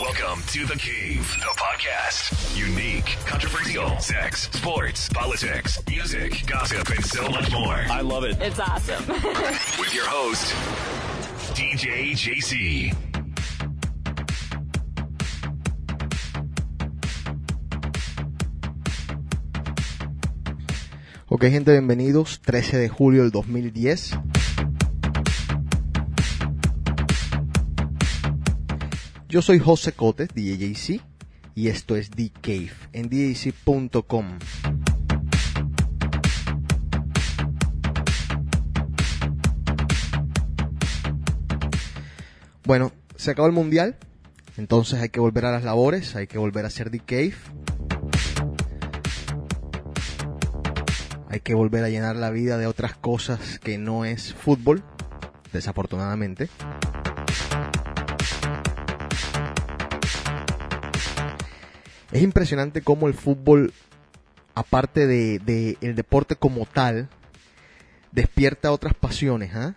Welcome to The Cave, the podcast. Unique, controversial, sex, sports, politics, music, gossip, and so much more. I love it. It's awesome. With your host, DJ JC. Ok, gente, bienvenidos. 13 de julio del 2010. Yo soy José Cotes, DJC, y esto es The Cave en DJC.com. Bueno, se acabó el mundial, entonces hay que volver a las labores, hay que volver a hacer The Cave. Hay que volver a llenar la vida de otras cosas que no es fútbol, desafortunadamente. Es impresionante cómo el fútbol, aparte de, el deporte como tal, despierta otras pasiones, ¿ah?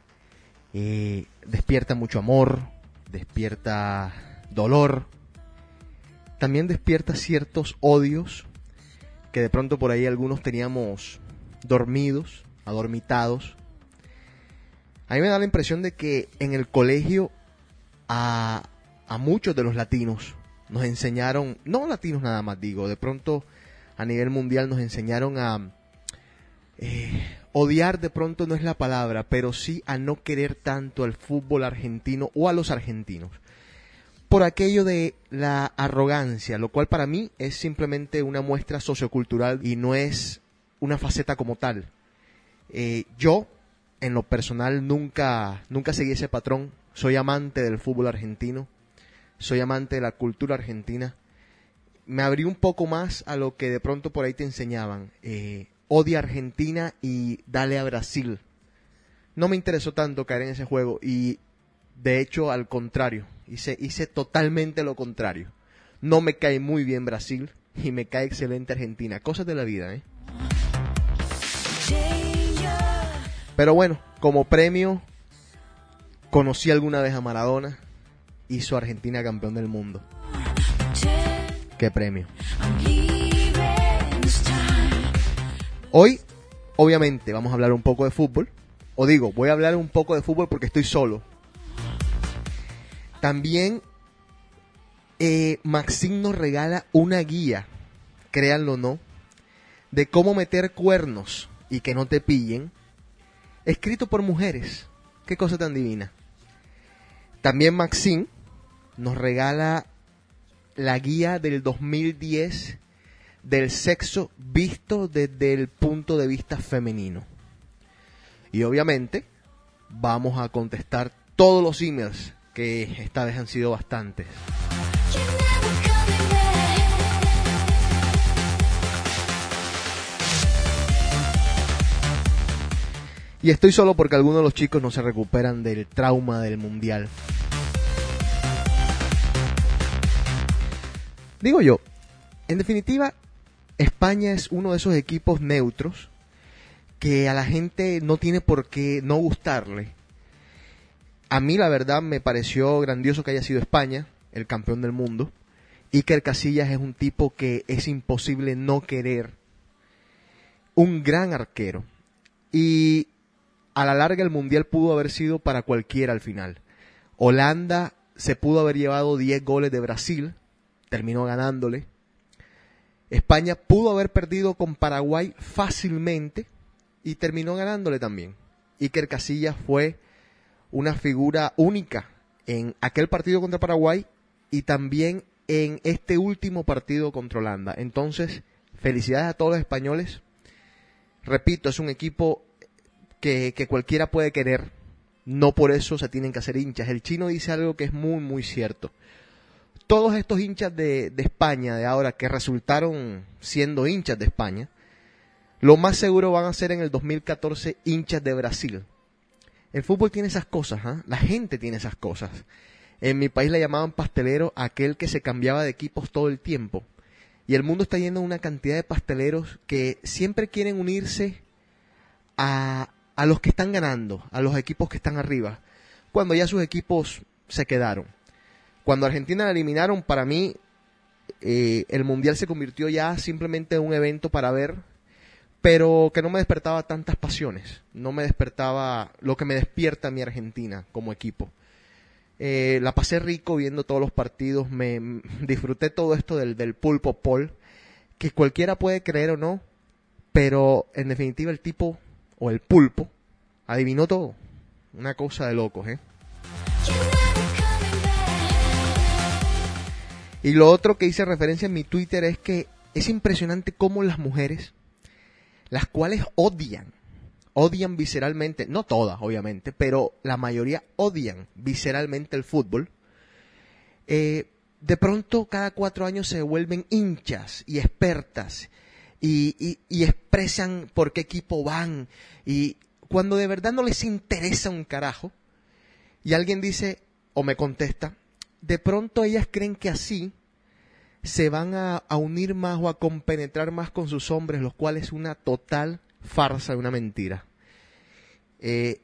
Eh, despierta mucho amor, despierta dolor, también despierta ciertos odios que de pronto por ahí algunos teníamos dormidos, adormitados. A mí me da la impresión de que en el colegio a, a muchos de los latinos nos enseñaron, no latinos nada más digo, de pronto a nivel mundial nos enseñaron a eh, odiar de pronto no es la palabra, pero sí a no querer tanto al fútbol argentino o a los argentinos. Por aquello de la arrogancia, lo cual para mí es simplemente una muestra sociocultural y no es una faceta como tal. Eh, yo, en lo personal, nunca, nunca seguí ese patrón. Soy amante del fútbol argentino soy amante de la cultura argentina. Me abrí un poco más a lo que de pronto por ahí te enseñaban. Eh, odia Argentina y dale a Brasil. No me interesó tanto caer en ese juego y de hecho al contrario, hice, hice totalmente lo contrario. No me cae muy bien Brasil y me cae excelente Argentina. Cosas de la vida, ¿eh? Pero bueno, como premio, conocí alguna vez a Maradona hizo a Argentina campeón del mundo. ¿Qué premio? Hoy, obviamente, vamos a hablar un poco de fútbol. O digo, voy a hablar un poco de fútbol porque estoy solo. También eh, Maxim nos regala una guía, créanlo o no, de cómo meter cuernos y que no te pillen, escrito por mujeres. Qué cosa tan divina. También Maxim nos regala la guía del 2010 del sexo visto desde el punto de vista femenino. Y obviamente vamos a contestar todos los emails que esta vez han sido bastantes. Y estoy solo porque algunos de los chicos no se recuperan del trauma del mundial. Digo yo, en definitiva, España es uno de esos equipos neutros que a la gente no tiene por qué no gustarle. A mí la verdad me pareció grandioso que haya sido España el campeón del mundo. Iker Casillas es un tipo que es imposible no querer. Un gran arquero. Y a la larga el mundial pudo haber sido para cualquiera al final. Holanda se pudo haber llevado 10 goles de Brasil, terminó ganándole. España pudo haber perdido con Paraguay fácilmente y terminó ganándole también. Iker Casillas fue una figura única en aquel partido contra Paraguay y también en este último partido contra Holanda. Entonces, felicidades a todos los españoles. Repito, es un equipo que, que cualquiera puede querer. No por eso se tienen que hacer hinchas. El chino dice algo que es muy, muy cierto todos estos hinchas de, de, España de ahora que resultaron siendo hinchas de España, lo más seguro van a ser en el 2014 hinchas de Brasil. El fútbol tiene esas cosas, ¿eh? la gente tiene esas cosas. En mi país le llamaban pastelero aquel que se cambiaba de equipos todo el tiempo. Y el mundo está yendo a una cantidad de pasteleros que siempre quieren unirse a, a los que están ganando, a los equipos que están arriba, cuando ya sus equipos se quedaron. Cuando Argentina la eliminaron, para mí eh, el Mundial se convirtió ya simplemente en un evento para ver, pero que no me despertaba tantas pasiones, no me despertaba lo que me despierta mi Argentina como equipo. Eh, la pasé rico viendo todos los partidos, me disfruté todo esto del, del pulpo Paul, que cualquiera puede creer o no, pero en definitiva el tipo o el pulpo adivinó todo. Una cosa de locos, ¿eh? Y lo otro que hice referencia en mi Twitter es que es impresionante cómo las mujeres, las cuales odian, odian visceralmente, no todas obviamente, pero la mayoría odian visceralmente el fútbol, eh, de pronto cada cuatro años se vuelven hinchas y expertas y, y, expresan por qué equipo van y cuando de verdad no les interesa un carajo y alguien dice o me contesta, de pronto ellas creen que así se van a, unir más o a compenetrar más con sus hombres, lo cual es una total farsa, una mentira. Eh,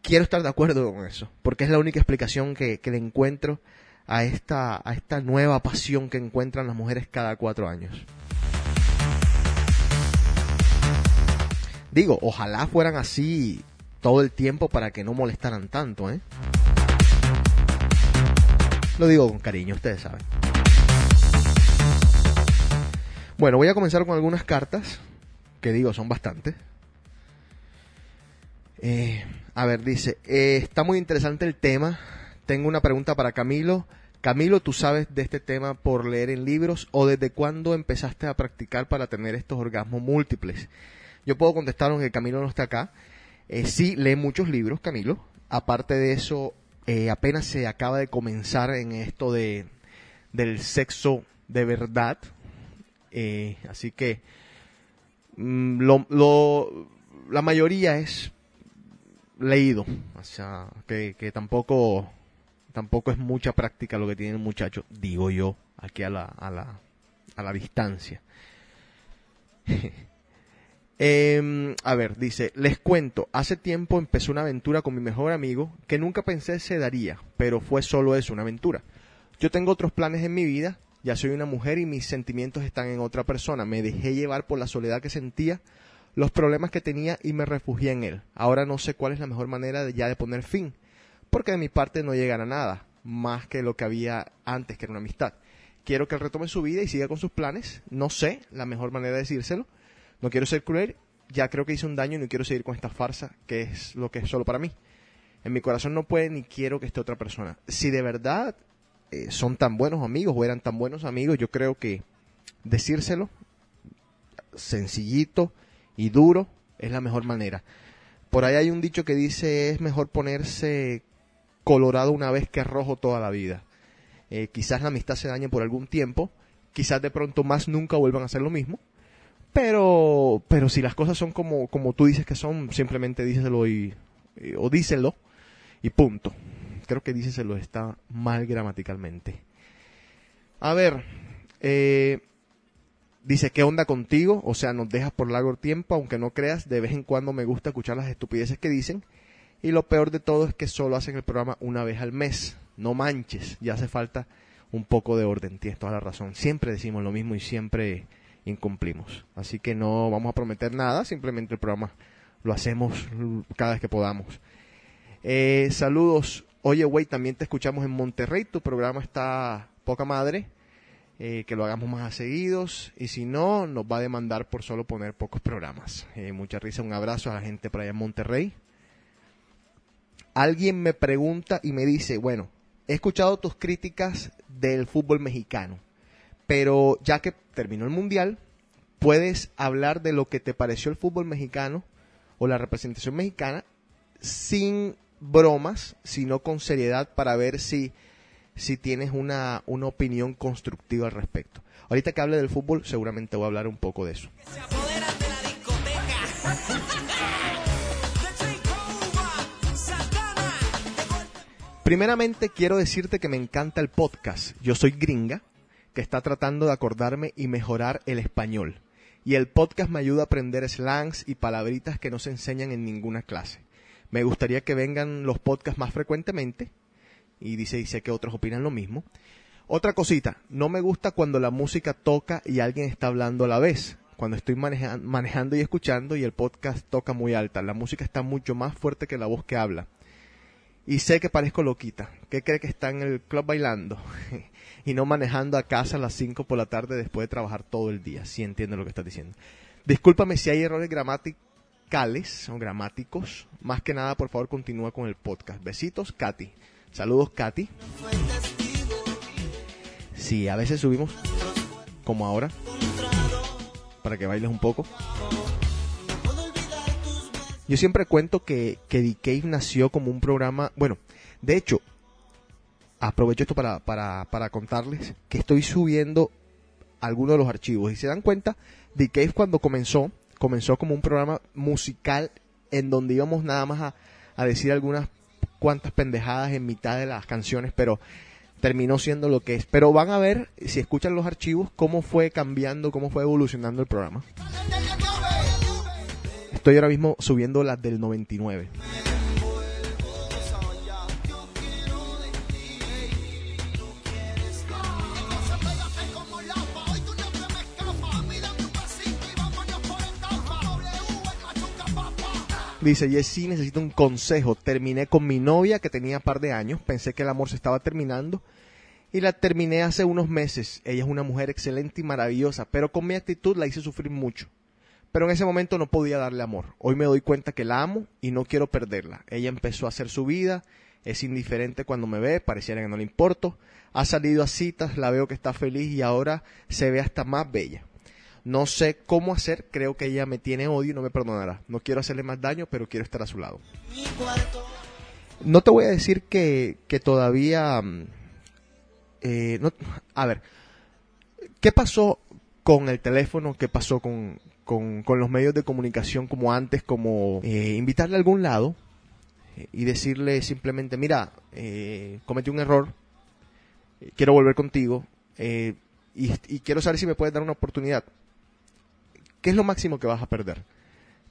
quiero estar de acuerdo con eso, porque es la única explicación que, le encuentro a esta, a esta nueva pasión que encuentran las mujeres cada cuatro años. Digo, ojalá fueran así todo el tiempo para que no molestaran tanto, ¿eh? Lo digo con cariño, ustedes saben. Bueno, voy a comenzar con algunas cartas, que digo, son bastantes. Eh, a ver, dice, eh, está muy interesante el tema. Tengo una pregunta para Camilo. Camilo, ¿tú sabes de este tema por leer en libros o desde cuándo empezaste a practicar para tener estos orgasmos múltiples? Yo puedo contestar aunque Camilo no está acá. Eh, sí, lee muchos libros, Camilo. Aparte de eso, eh, apenas se acaba de comenzar en esto de, del sexo de verdad. Eh, así que mm, lo, la mayoría es leído. O sea, que, que, tampoco, tampoco es mucha práctica lo que tiene el muchacho, digo yo, aquí a la, a la, a la distancia. Eh, a ver, dice, les cuento, hace tiempo empecé una aventura con mi mejor amigo que nunca pensé se daría, pero fue solo eso, una aventura. Yo tengo otros planes en mi vida, ya soy una mujer y mis sentimientos están en otra persona. Me dejé llevar por la soledad que sentía, los problemas que tenía y me refugié en él. Ahora no sé cuál es la mejor manera de ya de poner fin, porque de mi parte no llegará nada, más que lo que había antes, que era una amistad. Quiero que él retome su vida y siga con sus planes. No sé la mejor manera de decírselo no quiero ser cruel, ya creo que hice un daño y no quiero seguir con esta farsa, que es lo que es solo para mí. En mi corazón no puede ni quiero que esté otra persona. Si de verdad eh, son tan buenos amigos o eran tan buenos amigos, yo creo que decírselo sencillito y duro es la mejor manera. Por ahí hay un dicho que dice es mejor ponerse colorado una vez que rojo toda la vida. Eh, quizás la amistad se dañe por algún tiempo, quizás de pronto más nunca vuelvan a hacer lo mismo, pero, pero si las cosas son como, como tú dices que son, simplemente díselo y, o díselo y punto. Creo que díselo está mal gramaticalmente. A ver, eh, dice, ¿qué onda contigo? O sea, nos dejas por largo tiempo, aunque no creas, de vez en cuando me gusta escuchar las estupideces que dicen. Y lo peor de todo es que solo hacen el programa una vez al mes. No manches, ya hace falta un poco de orden, tienes toda la razón. Siempre decimos lo mismo y siempre incumplimos. Así que no vamos a prometer nada, simplemente el programa lo hacemos cada vez que podamos. Eh, saludos. Oye, güey, también te escuchamos en Monterrey. Tu programa está poca madre. Eh, que lo hagamos más a seguidos. Y si no, nos va a demandar por solo poner pocos programas. Eh, mucha risa. Un abrazo a la gente por allá en Monterrey. Alguien me pregunta y me dice, bueno, he escuchado tus críticas del fútbol mexicano pero ya que terminó el Mundial, puedes hablar de lo que te pareció el fútbol mexicano o la representación mexicana sin bromas, sino con seriedad para ver si, si tienes una, una opinión constructiva al respecto. Ahorita que hable del fútbol, seguramente voy a hablar un poco de eso. Primeramente quiero decirte que me encanta el podcast. Yo soy gringa que está tratando de acordarme y mejorar el español. Y el podcast me ayuda a aprender slangs y palabritas que no se enseñan en ninguna clase. Me gustaría que vengan los podcasts más frecuentemente y dice, y sé que otros opinan lo mismo. Otra cosita, no me gusta cuando la música toca y alguien está hablando a la vez. Cuando estoy maneja- manejando y escuchando y el podcast toca muy alta. La música está mucho más fuerte que la voz que habla. Y sé que parezco loquita. ¿Qué cree que está en el club bailando? y no manejando a casa a las 5 por la tarde después de trabajar todo el día. Sí entiendo lo que estás diciendo. Discúlpame si hay errores gramaticales o gramáticos. Más que nada, por favor, continúa con el podcast. Besitos, Katy. Saludos, Katy. Sí, a veces subimos, como ahora, para que bailes un poco. Yo siempre cuento que, que The Cave nació como un programa, bueno, de hecho, aprovecho esto para, para, para contarles que estoy subiendo algunos de los archivos. Y se dan cuenta, The Cave cuando comenzó, comenzó como un programa musical en donde íbamos nada más a, a decir algunas cuantas pendejadas en mitad de las canciones, pero terminó siendo lo que es. Pero van a ver, si escuchan los archivos, cómo fue cambiando, cómo fue evolucionando el programa. Estoy ahora mismo subiendo las del 99. Dice, Jessy, necesito un consejo. Terminé con mi novia que tenía par de años. Pensé que el amor se estaba terminando. Y la terminé hace unos meses. Ella es una mujer excelente y maravillosa, pero con mi actitud la hice sufrir mucho. Pero en ese momento no podía darle amor. Hoy me doy cuenta que la amo y no quiero perderla. Ella empezó a hacer su vida, es indiferente cuando me ve, pareciera que no le importo. Ha salido a citas, la veo que está feliz y ahora se ve hasta más bella. No sé cómo hacer, creo que ella me tiene odio y no me perdonará. No quiero hacerle más daño, pero quiero estar a su lado. No te voy a decir que, que todavía... mm, eh, no, a ver, ¿qué pasó con el teléfono? ¿Qué pasó con, con, los medios de comunicación como antes? Como eh, invitarle a algún lado eh, y decirle simplemente, mira, eh, cometí un error, eh, quiero volver contigo y, y quiero saber si me puedes dar una oportunidad. ¿Qué es lo máximo que vas a perder?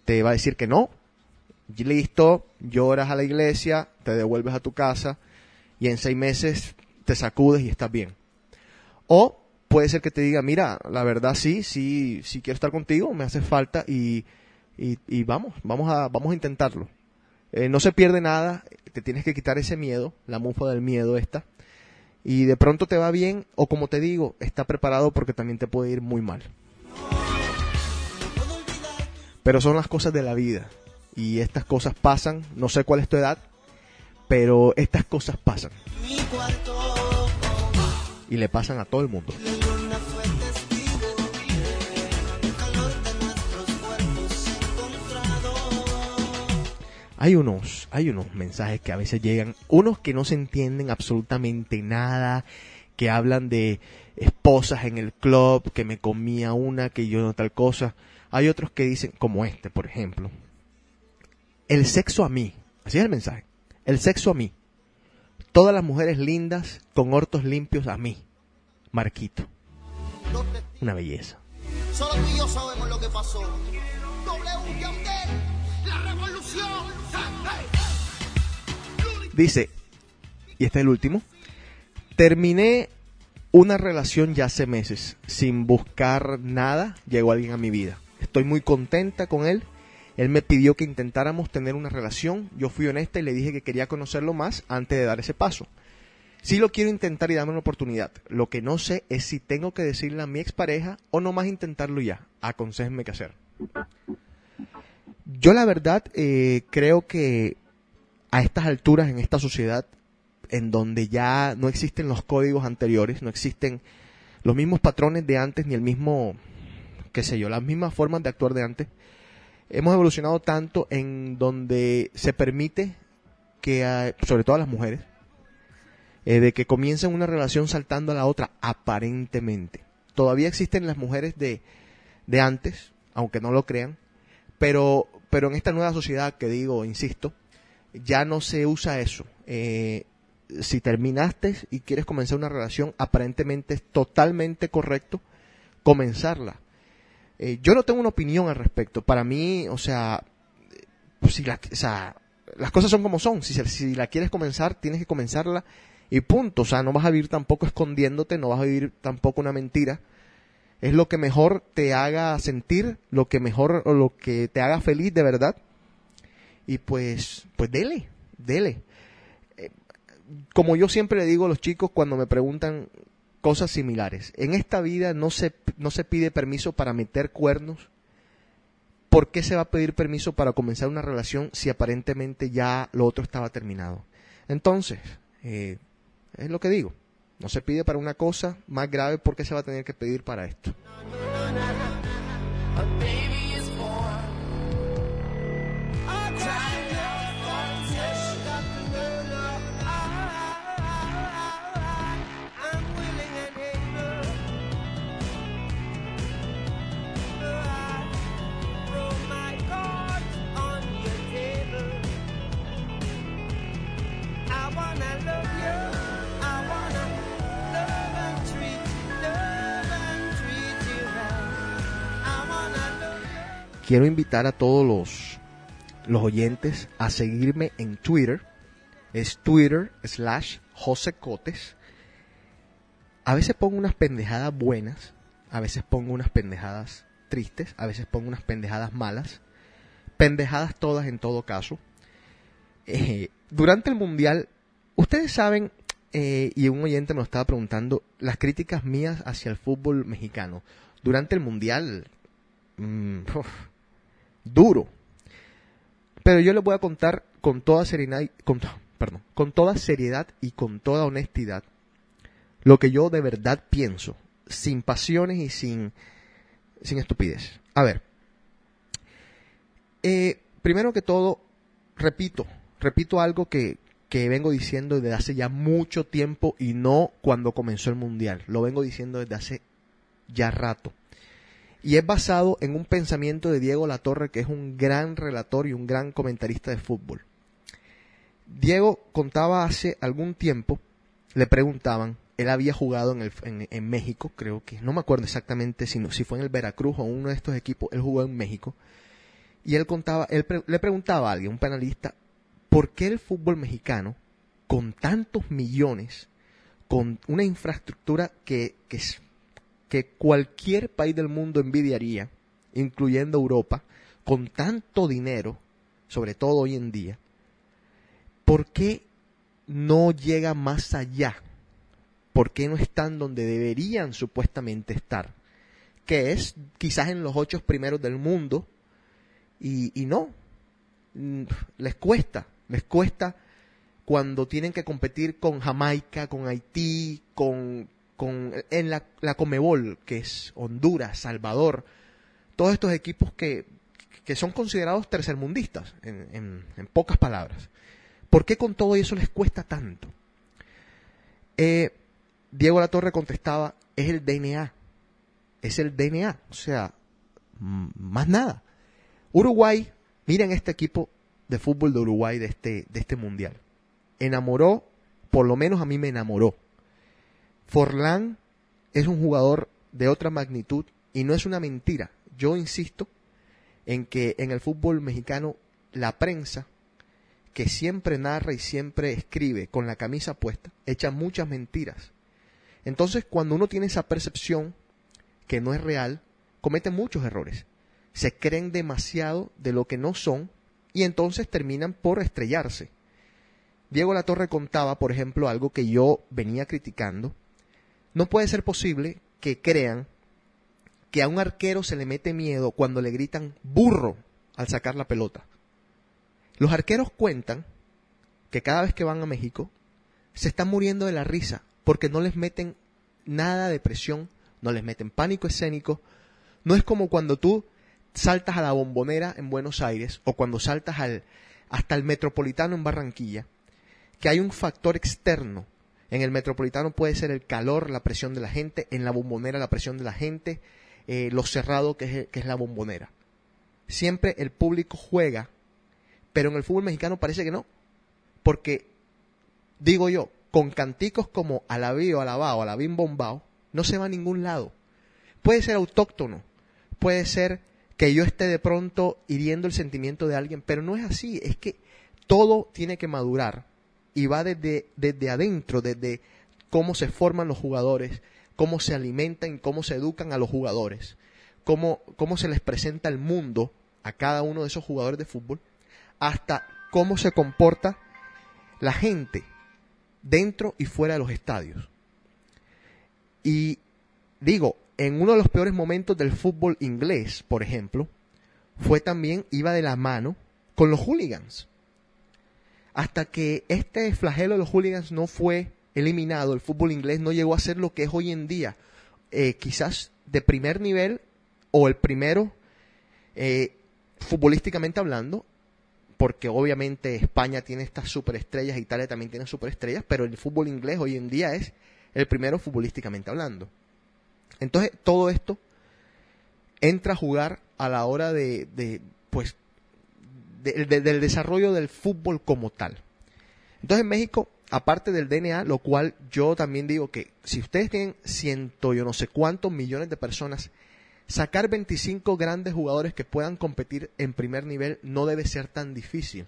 Te va a decir que no, listo, lloras a la iglesia, te devuelves a tu casa y en seis meses te sacudes y estás bien. O puede ser que te diga, mira, la verdad sí, sí, sí quiero estar contigo, me hace falta y, y, vamos, vamos a, vamos a intentarlo. Eh, no se pierde nada, te tienes que quitar ese miedo, la mufa del miedo esta, y de pronto te va bien, o como te digo, está preparado porque también te puede ir muy mal. Pero son las cosas de la vida, y estas cosas pasan, no sé cuál es tu edad, pero estas cosas pasan. Y le pasan a todo el mundo. Hay unos, hay unos mensajes que a veces llegan, unos que no se entienden absolutamente nada, que hablan de esposas en el club, que me comía una, que yo no tal cosa. Hay otros que dicen, como este, por ejemplo, el sexo a mí, así es el mensaje, el sexo a mí, todas las mujeres lindas con hortos limpios a mí, Marquito, una belleza. Solo tú y yo sabemos lo que pasó. W la revolución. Dice, y este es el último, terminé una relación ya hace meses, sin buscar nada, llegó alguien a mi vida. Estoy muy contenta con él. Él me pidió que intentáramos tener una relación. Yo fui honesta y le dije que quería conocerlo más antes de dar ese paso. Sí lo quiero intentar y darme una oportunidad. Lo que no sé es si tengo que decirle a mi expareja o nomás intentarlo ya. Aconséjenme qué hacer. Yo la verdad eh, creo que a estas alturas en esta sociedad en donde ya no existen los códigos anteriores, no existen los mismos patrones de antes ni el mismo, qué sé yo, las mismas formas de actuar de antes, hemos evolucionado tanto en donde se permite que, sobre todo a las mujeres, eh, de que comiencen una relación saltando a la otra, aparentemente. Todavía existen las mujeres de, de antes, aunque no lo crean, pero, pero en esta nueva sociedad que digo, insisto, ya no se usa eso. Eh, si terminaste y quieres comenzar una relación, aparentemente es totalmente correcto comenzarla. Eh, yo no tengo una opinión al respecto. Para mí, o sea, eh, si la, o las cosas son como son. Si, si la quieres comenzar, tienes que comenzarla Y punto. O sea, no vas a vivir tampoco escondiéndote, no vas a vivir tampoco una mentira. Es lo que mejor te haga sentir, lo que mejor o lo que te haga feliz de verdad. Y pues, pues dele, dele. Eh, como yo siempre le digo a los chicos cuando me preguntan cosas similares, en esta vida no se, no se pide permiso para meter cuernos. ¿Por qué se va a pedir permiso para comenzar una relación si aparentemente ya lo otro estaba terminado? Entonces, eh, es lo que digo. No se pide para una cosa más grave, ¿por qué se va a tener que pedir para esto? Quiero invitar a todos los, los oyentes a seguirme en Twitter. Es Twitter slash José Cotes. A veces pongo unas pendejadas buenas, a veces pongo unas pendejadas tristes, a veces pongo unas pendejadas malas. Pendejadas todas en todo caso. Eh, durante el Mundial, ustedes saben, eh, y un oyente me lo estaba preguntando, las críticas mías hacia el fútbol mexicano. Durante el Mundial, mm, duro. Pero yo les voy a contar con toda seriedad, con, perdón, con toda seriedad y con toda honestidad lo que yo de verdad pienso, sin pasiones y sin, sin estupidez. A ver, eh, primero que todo, repito, repito algo que, que vengo diciendo desde hace ya mucho tiempo y no cuando comenzó el Mundial, lo vengo diciendo desde hace ya rato y es basado en un pensamiento de Diego Latorre, que es un gran relator y un gran comentarista de fútbol. Diego contaba hace algún tiempo, le preguntaban, él había jugado en, el, en, México, creo que, no me acuerdo exactamente si, no- si fue en el Veracruz o uno de estos equipos, él jugó en México, y él contaba, él le preguntaba a alguien, un panelista, ¿por qué el fútbol mexicano, con tantos millones, con una infraestructura que, que es que cualquier país del mundo envidiaría, incluyendo Europa, con tanto dinero, sobre todo hoy en día, ¿por qué no llega más allá? ¿Por qué no están donde deberían supuestamente estar? Que es quizás en los ocho primeros del mundo y, no. Mm, Les cuesta, les cuesta cuando tienen que competir con Jamaica, con Haití, con, con en la, la Comebol, que es Honduras, Salvador, todos estos equipos que, que son considerados tercermundistas, en, en, pocas palabras. ¿Por qué con todo eso les cuesta tanto? Eh, Diego Latorre contestaba, es el DNA, es el DNA, o sea, más nada. Uruguay, miren este equipo de fútbol de Uruguay de este, de este mundial. Enamoró, por lo menos a mí me enamoró. Forlán es un jugador de otra magnitud y no es una mentira. Yo insisto en que en el fútbol mexicano la prensa, que siempre narra y siempre escribe con la camisa puesta, echa muchas mentiras. Entonces, cuando uno tiene esa percepción que no es real, comete muchos errores. Se creen demasiado de lo que no son y entonces terminan por estrellarse. Diego Latorre contaba, por ejemplo, algo que yo venía criticando. No puede ser posible que crean que a un arquero se le mete miedo cuando le gritan burro al sacar la pelota. Los arqueros cuentan que cada vez que van a México se están muriendo de la risa porque no les meten nada de presión, no les meten pánico escénico. No es como cuando tú saltas a la bombonera en Buenos Aires o cuando saltas al, hasta el metropolitano en Barranquilla, que hay un factor externo. En el metropolitano puede ser el calor, la presión de la gente, en la bombonera la presión de la gente, eh, lo cerrado que es, la bombonera. Siempre el público juega, pero en el fútbol mexicano parece que no, porque digo yo, con canticos como alabío, alabao, alabín bombao, no se va a ningún lado. Puede ser autóctono, puede ser que yo esté de pronto hiriendo el sentimiento de alguien, pero no es así, es que todo tiene que madurar y va desde, desde adentro, desde cómo se forman los jugadores, cómo se alimentan y cómo se educan a los jugadores, cómo, cómo se les presenta el mundo a cada uno de esos jugadores de fútbol, hasta cómo se comporta la gente dentro y fuera de los estadios. Y digo, en uno de los peores momentos del fútbol inglés, por ejemplo, fue también, iba de la mano con los hooligans. Hasta que este flagelo de los hooligans no fue eliminado, el fútbol inglés no llegó a ser lo que es hoy en día. Eh, quizás de primer nivel o el primero eh, futbolísticamente hablando, porque obviamente España tiene estas superestrellas, Italia también tiene superestrellas, pero el fútbol inglés hoy en día es el primero futbolísticamente hablando. Entonces, todo esto entra a jugar a la hora de, de pues, de- de- del desarrollo del fútbol como tal. Entonces, en México, aparte del DNA, lo cual yo también digo que si ustedes tienen ciento, yo no sé cuántos millones de personas, sacar 25 grandes jugadores que puedan competir en primer nivel no debe ser tan difícil.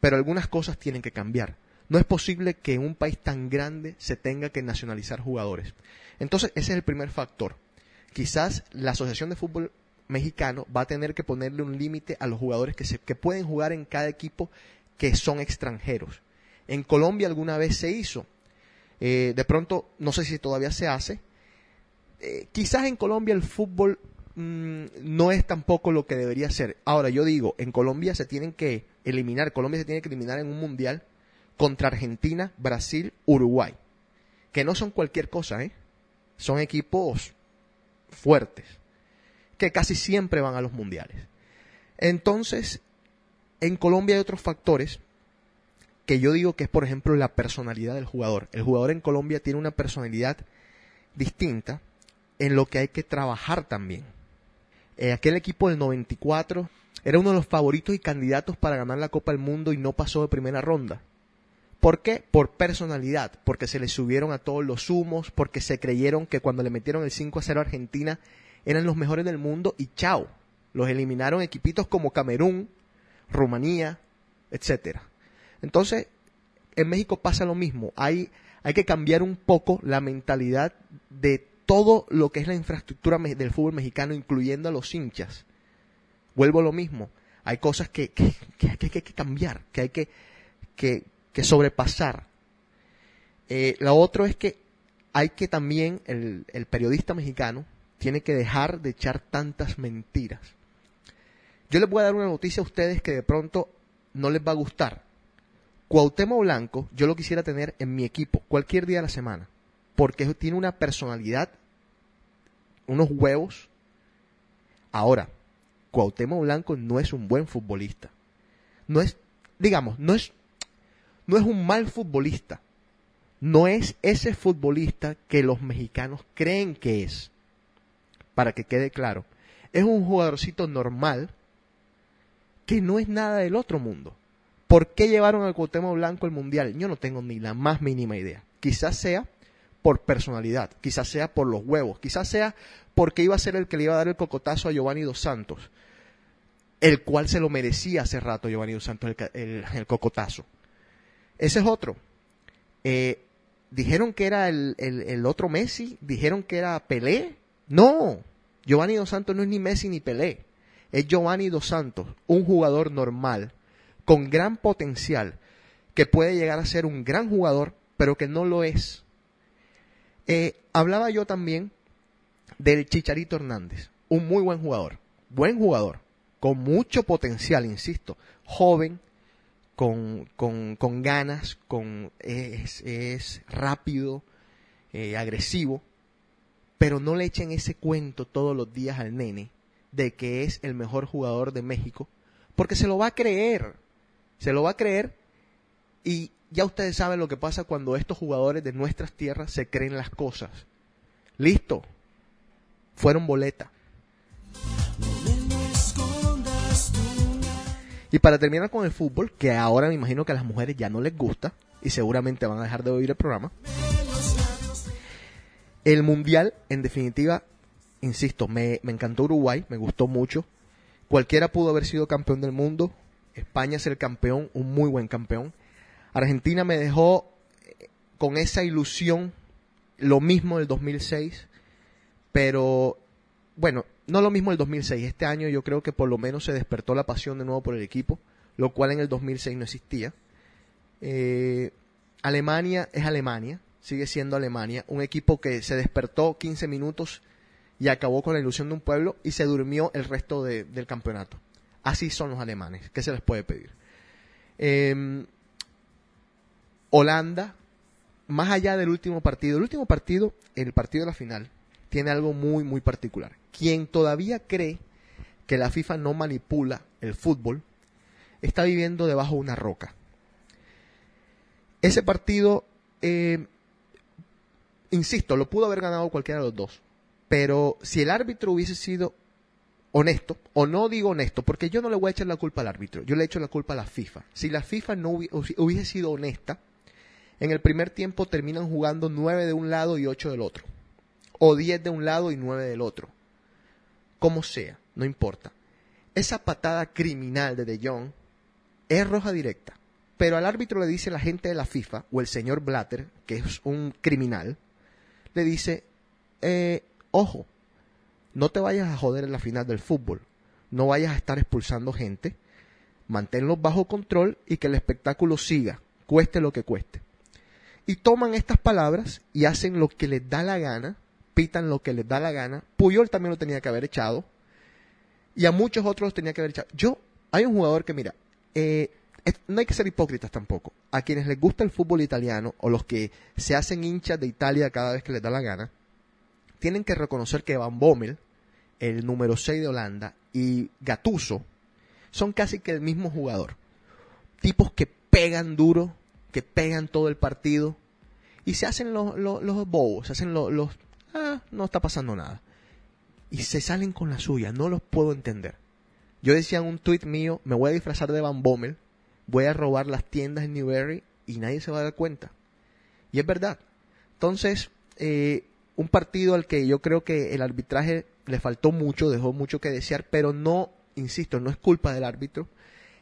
Pero algunas cosas tienen que cambiar. No es posible que en un país tan grande se tenga que nacionalizar jugadores. Entonces, ese es el primer factor. Quizás la Asociación de Fútbol Mexicano va a tener que ponerle un límite a los jugadores que, se, que pueden jugar en cada equipo que son extranjeros. En Colombia alguna vez se hizo. Eh, de pronto, no sé si todavía se hace. Eh, quizás en Colombia el fútbol mm, no es tampoco lo que debería ser. Ahora, yo digo, en Colombia se tienen que eliminar, Colombia se tiene que eliminar en un mundial contra Argentina, Brasil, Uruguay. Que no son cualquier cosa, ¿eh? Son equipos fuertes, que casi siempre van a los mundiales. Entonces, en Colombia hay otros factores que yo digo que es, por ejemplo, la personalidad del jugador. El jugador en Colombia tiene una personalidad distinta en lo que hay que trabajar también. Eh, aquel equipo del 94 era uno de los favoritos y candidatos para ganar la Copa del Mundo y no pasó de primera ronda. ¿Por qué? Por personalidad, porque se le subieron a todos los humos, porque se creyeron que cuando le metieron el 5 a 0 a Argentina eran los mejores del mundo y chao. Los eliminaron equipitos como Camerún, Rumanía, etcétera. Entonces, en México pasa lo mismo. Hay, hay que cambiar un poco la mentalidad de todo lo que es la infraestructura del fútbol mexicano, incluyendo a los hinchas. Vuelvo a lo mismo. Hay cosas que, que, que- hay que cambiar, que hay que, que, sobrepasar. Eh, lo otro es que hay que también, el periodista mexicano tiene que dejar de echar tantas mentiras. Yo les voy a dar una noticia a ustedes que de pronto no les va a gustar. Cuauhtémoc Blanco, yo lo quisiera tener en mi equipo cualquier día de la semana, porque tiene una personalidad, unos huevos. Ahora, Cuauhtémoc Blanco no es un buen futbolista. No es, digamos, no es, no es un mal futbolista. No es ese futbolista que los mexicanos creen que es. Para que quede claro. Es un jugadorcito normal que no es nada del otro mundo. ¿Por qué llevaron al Cuauhtémoc Blanco al Mundial? Yo no tengo ni la más mínima idea. Quizás sea por personalidad, quizás sea por los huevos, quizás sea porque iba a ser el que le iba a dar el cocotazo a Giovanni Dos Santos, el cual se lo merecía hace rato Giovanni Dos Santos el, cocotazo. Ese es otro. Eh, dijeron que era el- el otro Messi, dijeron que era Pelé. No, Giovanni Dos Santos no es ni Messi ni Pelé. Es Giovanni Dos Santos, un jugador normal, con gran potencial, que puede llegar a ser un gran jugador, pero que no lo es. Eh, hablaba yo también del Chicharito Hernández, un muy buen jugador, buen jugador, con mucho potencial, insisto, joven, con, con, con ganas, con, es, es rápido, eh, agresivo, pero no le echen ese cuento todos los días al nene de que es el mejor jugador de México, porque se lo va a creer, se lo va a creer y ya ustedes saben lo que pasa cuando estos jugadores de nuestras tierras se creen las cosas. Listo, fueron boleta. Y para terminar con el fútbol, que ahora me imagino que a las mujeres ya no les gusta y seguramente van a dejar de oír el programa. El mundial, en definitiva, insisto, me, encantó Uruguay, me gustó mucho. Cualquiera pudo haber sido campeón del mundo. España es el campeón, un muy buen campeón. Argentina me dejó eh, con esa ilusión, lo mismo del 2006, pero bueno, no lo mismo del 2006. Este año yo creo que por lo menos se despertó la pasión de nuevo por el equipo, lo cual en el 2006 no existía. Eh, Alemania es Alemania, sigue siendo Alemania, un equipo que se despertó 15 minutos y acabó con la ilusión de un pueblo y se durmió el resto de- del campeonato. Así son los alemanes, ¿qué se les puede pedir? Eh, Holanda, más allá del último partido, el último partido, el partido de la final, tiene algo muy, muy particular. Quien todavía cree que la FIFA no manipula el fútbol, está viviendo debajo de una roca. Ese partido, eh, insisto, lo pudo haber ganado cualquiera de los dos. Pero si el árbitro hubiese sido honesto, o no digo honesto, porque yo no le voy a echar la culpa al árbitro, yo le echo la culpa a la FIFA. Si la FIFA no hubi- hubi- hubiese sido honesta, en el primer tiempo terminan jugando nueve de un lado y ocho del otro. O diez de un lado y nueve del otro. Como sea, no importa. Esa patada criminal de De Jong es roja directa. Pero al árbitro le dice la gente de la FIFA, o el señor Blatter, que es un criminal, le dice, eh, ojo, no te vayas a joder en la final del fútbol, no vayas a estar expulsando gente, manténlos bajo control y que el espectáculo siga, cueste lo que cueste. Y toman estas palabras y hacen lo que les da la gana, pitan lo que les da la gana. Puyol también lo tenía que haber echado. Y a muchos otros los tenía que haber echado. Yo, hay un jugador que, mira, eh, no hay que ser hipócritas tampoco. A quienes les gusta el fútbol italiano o los que se hacen hinchas de Italia cada vez que les da la gana, tienen que reconocer que Van Bommel, el número 6 de Holanda, y Gattuso son casi que el mismo jugador. Tipos que pegan duro, que pegan todo el partido y se hacen los, los, bobos, se hacen los, los ah, no está pasando nada. Y se salen con la suya, no los puedo entender. Yo decía en un tweet mío, me voy a disfrazar de Van Bommel, voy a robar las tiendas en Newberry y nadie se va a dar cuenta. Y es verdad. Entonces, eh, un partido al que yo creo que el arbitraje le faltó mucho, dejó mucho que desear, pero no, insisto, no es culpa del árbitro,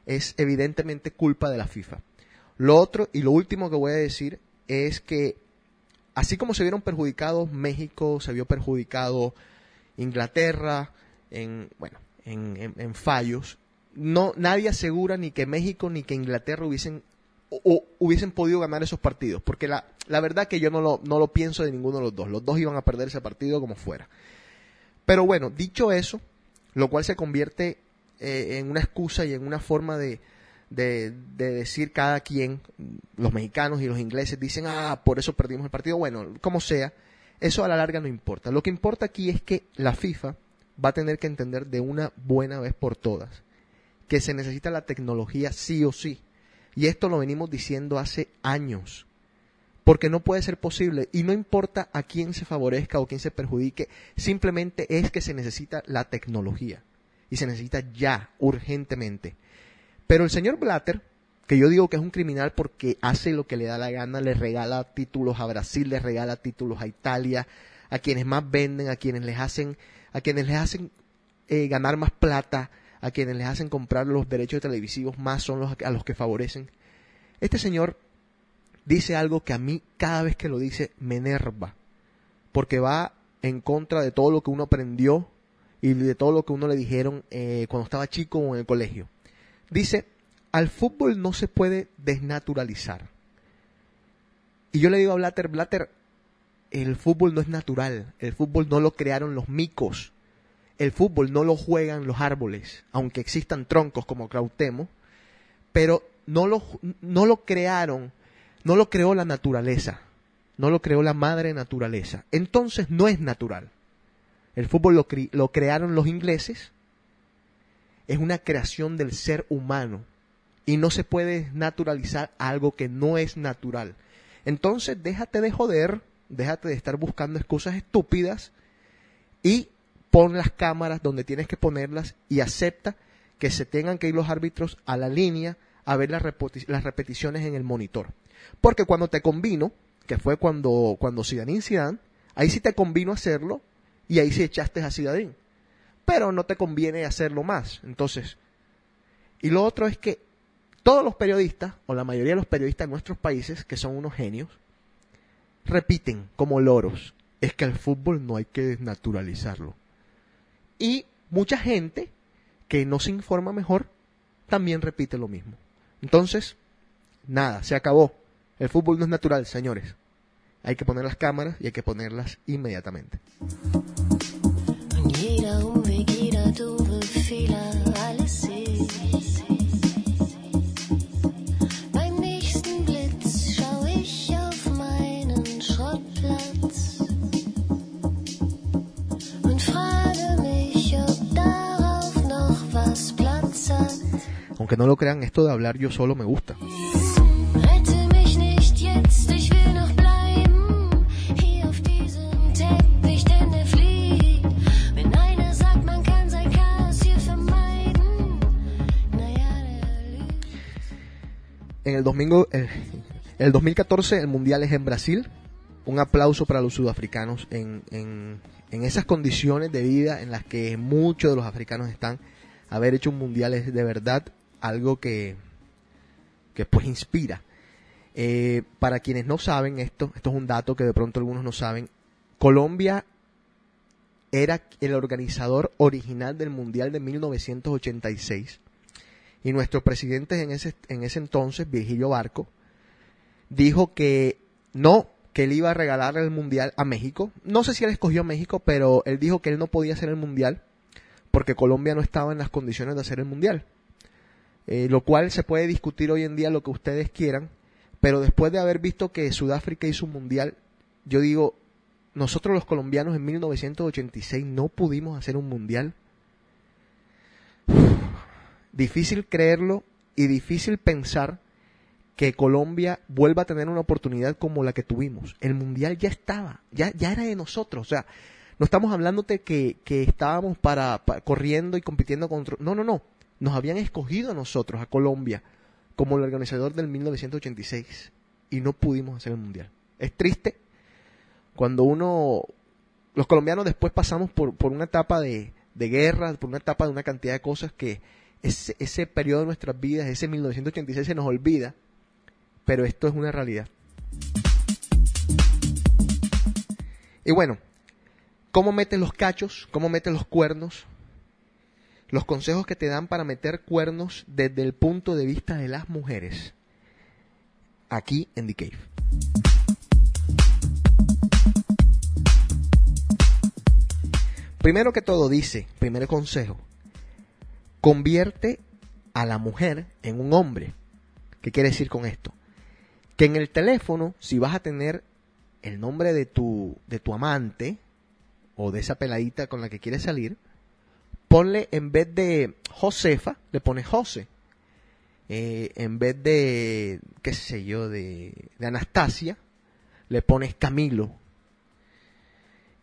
es evidentemente culpa de la FIFA. Lo otro y lo último que voy a decir es que así como se vieron perjudicados México, se vio perjudicado Inglaterra, en bueno, en, en- en fallos, no nadie asegura ni que México ni que Inglaterra hubiesen o- hubiesen podido ganar esos partidos, porque la, la verdad que yo no lo, no lo pienso de ninguno de los dos, los dos iban a perder ese partido como fuera. Pero bueno, dicho eso, lo cual se convierte eh, en una excusa y en una forma de, de, de decir cada quien, los mexicanos y los ingleses dicen, ah, por eso perdimos el partido. Bueno, como sea, eso a la larga no importa. Lo que importa aquí es que la FIFA va a tener que entender de una buena vez por todas que se necesita la tecnología sí o sí. Y esto lo venimos diciendo hace años. Porque no puede ser posible. Y no importa a quién se favorezca o quién se perjudique. Simplemente es que se necesita la tecnología. Y se necesita ya, urgentemente. Pero el señor Blatter, que yo digo que es un criminal porque hace lo que le da la gana, le regala títulos a Brasil, le regala títulos a Italia, a quienes más venden, a quienes les hacen, a quienes les hacen eh, ganar más plata, a quienes les hacen comprar los derechos televisivos más son los a los que favorecen. Este señor dice algo que a mí cada vez que lo dice me enerva, porque va en contra de todo lo que uno aprendió y de todo lo que uno le dijeron eh, cuando estaba chico o en el colegio. Dice, al fútbol no se puede desnaturalizar. Y yo le digo a Blatter, Blatter, el fútbol no es natural, el fútbol no lo crearon los micos, el fútbol no lo juegan los árboles, aunque existan troncos como Clautemo, pero no lo, no lo crearon, no lo creó la naturaleza, no lo creó la madre naturaleza. Entonces no es natural. El fútbol lo, lo crearon los ingleses, es una creación del ser humano y no se puede naturalizar algo que no es natural. Entonces déjate de joder, déjate de estar buscando excusas estúpidas y pon las cámaras donde tienes que ponerlas y acepta que se tengan que ir los árbitros a la línea a ver las, repeticiones en el monitor. Porque cuando te convino, que fue cuando, cuando Zidane Zidane, ahí sí te convino hacerlo y ahí sí echaste a Zidane. Pero no te conviene hacerlo más. Entonces, y lo otro es que todos los periodistas, o la mayoría de los periodistas de nuestros países, que son unos genios, repiten como loros, es que el fútbol no hay que desnaturalizarlo. Y mucha gente que no se informa mejor también repite lo mismo. Entonces, nada, se acabó. El fútbol no es natural, señores. Hay que poner las cámaras y hay que ponerlas inmediatamente. Aunque no lo crean, esto de hablar yo solo me gusta. En el, domingo, el, el 2014 el Mundial es en Brasil. Un aplauso para los sudafricanos en, en, en esas condiciones de vida en las que muchos de los africanos están. Haber hecho un Mundial es de verdad algo que, que pues inspira. Eh, para quienes no saben esto, esto es un dato que de pronto algunos no saben, Colombia era el organizador original del Mundial de 1986 y nuestro presidente en ese, en ese entonces, Virgilio Barco, dijo que no, que él iba a regalar el Mundial a México. No sé si él escogió a México, pero él dijo que él no podía hacer el Mundial porque Colombia no estaba en las condiciones de hacer el Mundial. Eh, lo cual se puede discutir hoy en día lo que ustedes quieran, pero después de haber visto que Sudáfrica hizo un Mundial, yo digo, nosotros los colombianos en 1986 no pudimos hacer un Mundial. Difícil creerlo y difícil pensar que Colombia vuelva a tener una oportunidad como la que tuvimos. El Mundial ya estaba, ya, ya era de nosotros. O sea, no estamos hablando de que, que estábamos para, pa- corriendo y compitiendo contra... No, no, no. Nos habían escogido a nosotros, a Colombia, como el organizador del 1986 y no pudimos hacer el Mundial. Es triste cuando uno... Los colombianos después pasamos por, por una etapa de, de guerra, por una etapa de una cantidad de cosas que ese, ese periodo de nuestras vidas, ese 1986 se nos olvida, pero esto es una realidad. Y bueno, ¿cómo metes los cachos? ¿Cómo metes los cuernos? Los consejos que te dan para meter cuernos desde el punto de vista de las mujeres. Aquí en The Cave. Primero que todo dice, primer consejo, convierte a la mujer en un hombre. ¿Qué quiere decir con esto? Que en el teléfono, si vas a tener el nombre de tu, de tu amante o de esa peladita con la que quieres salir, ponle en vez de Josefa, le pones José. Eh, en vez de, qué sé yo, de, Anastasia, le pones Camilo.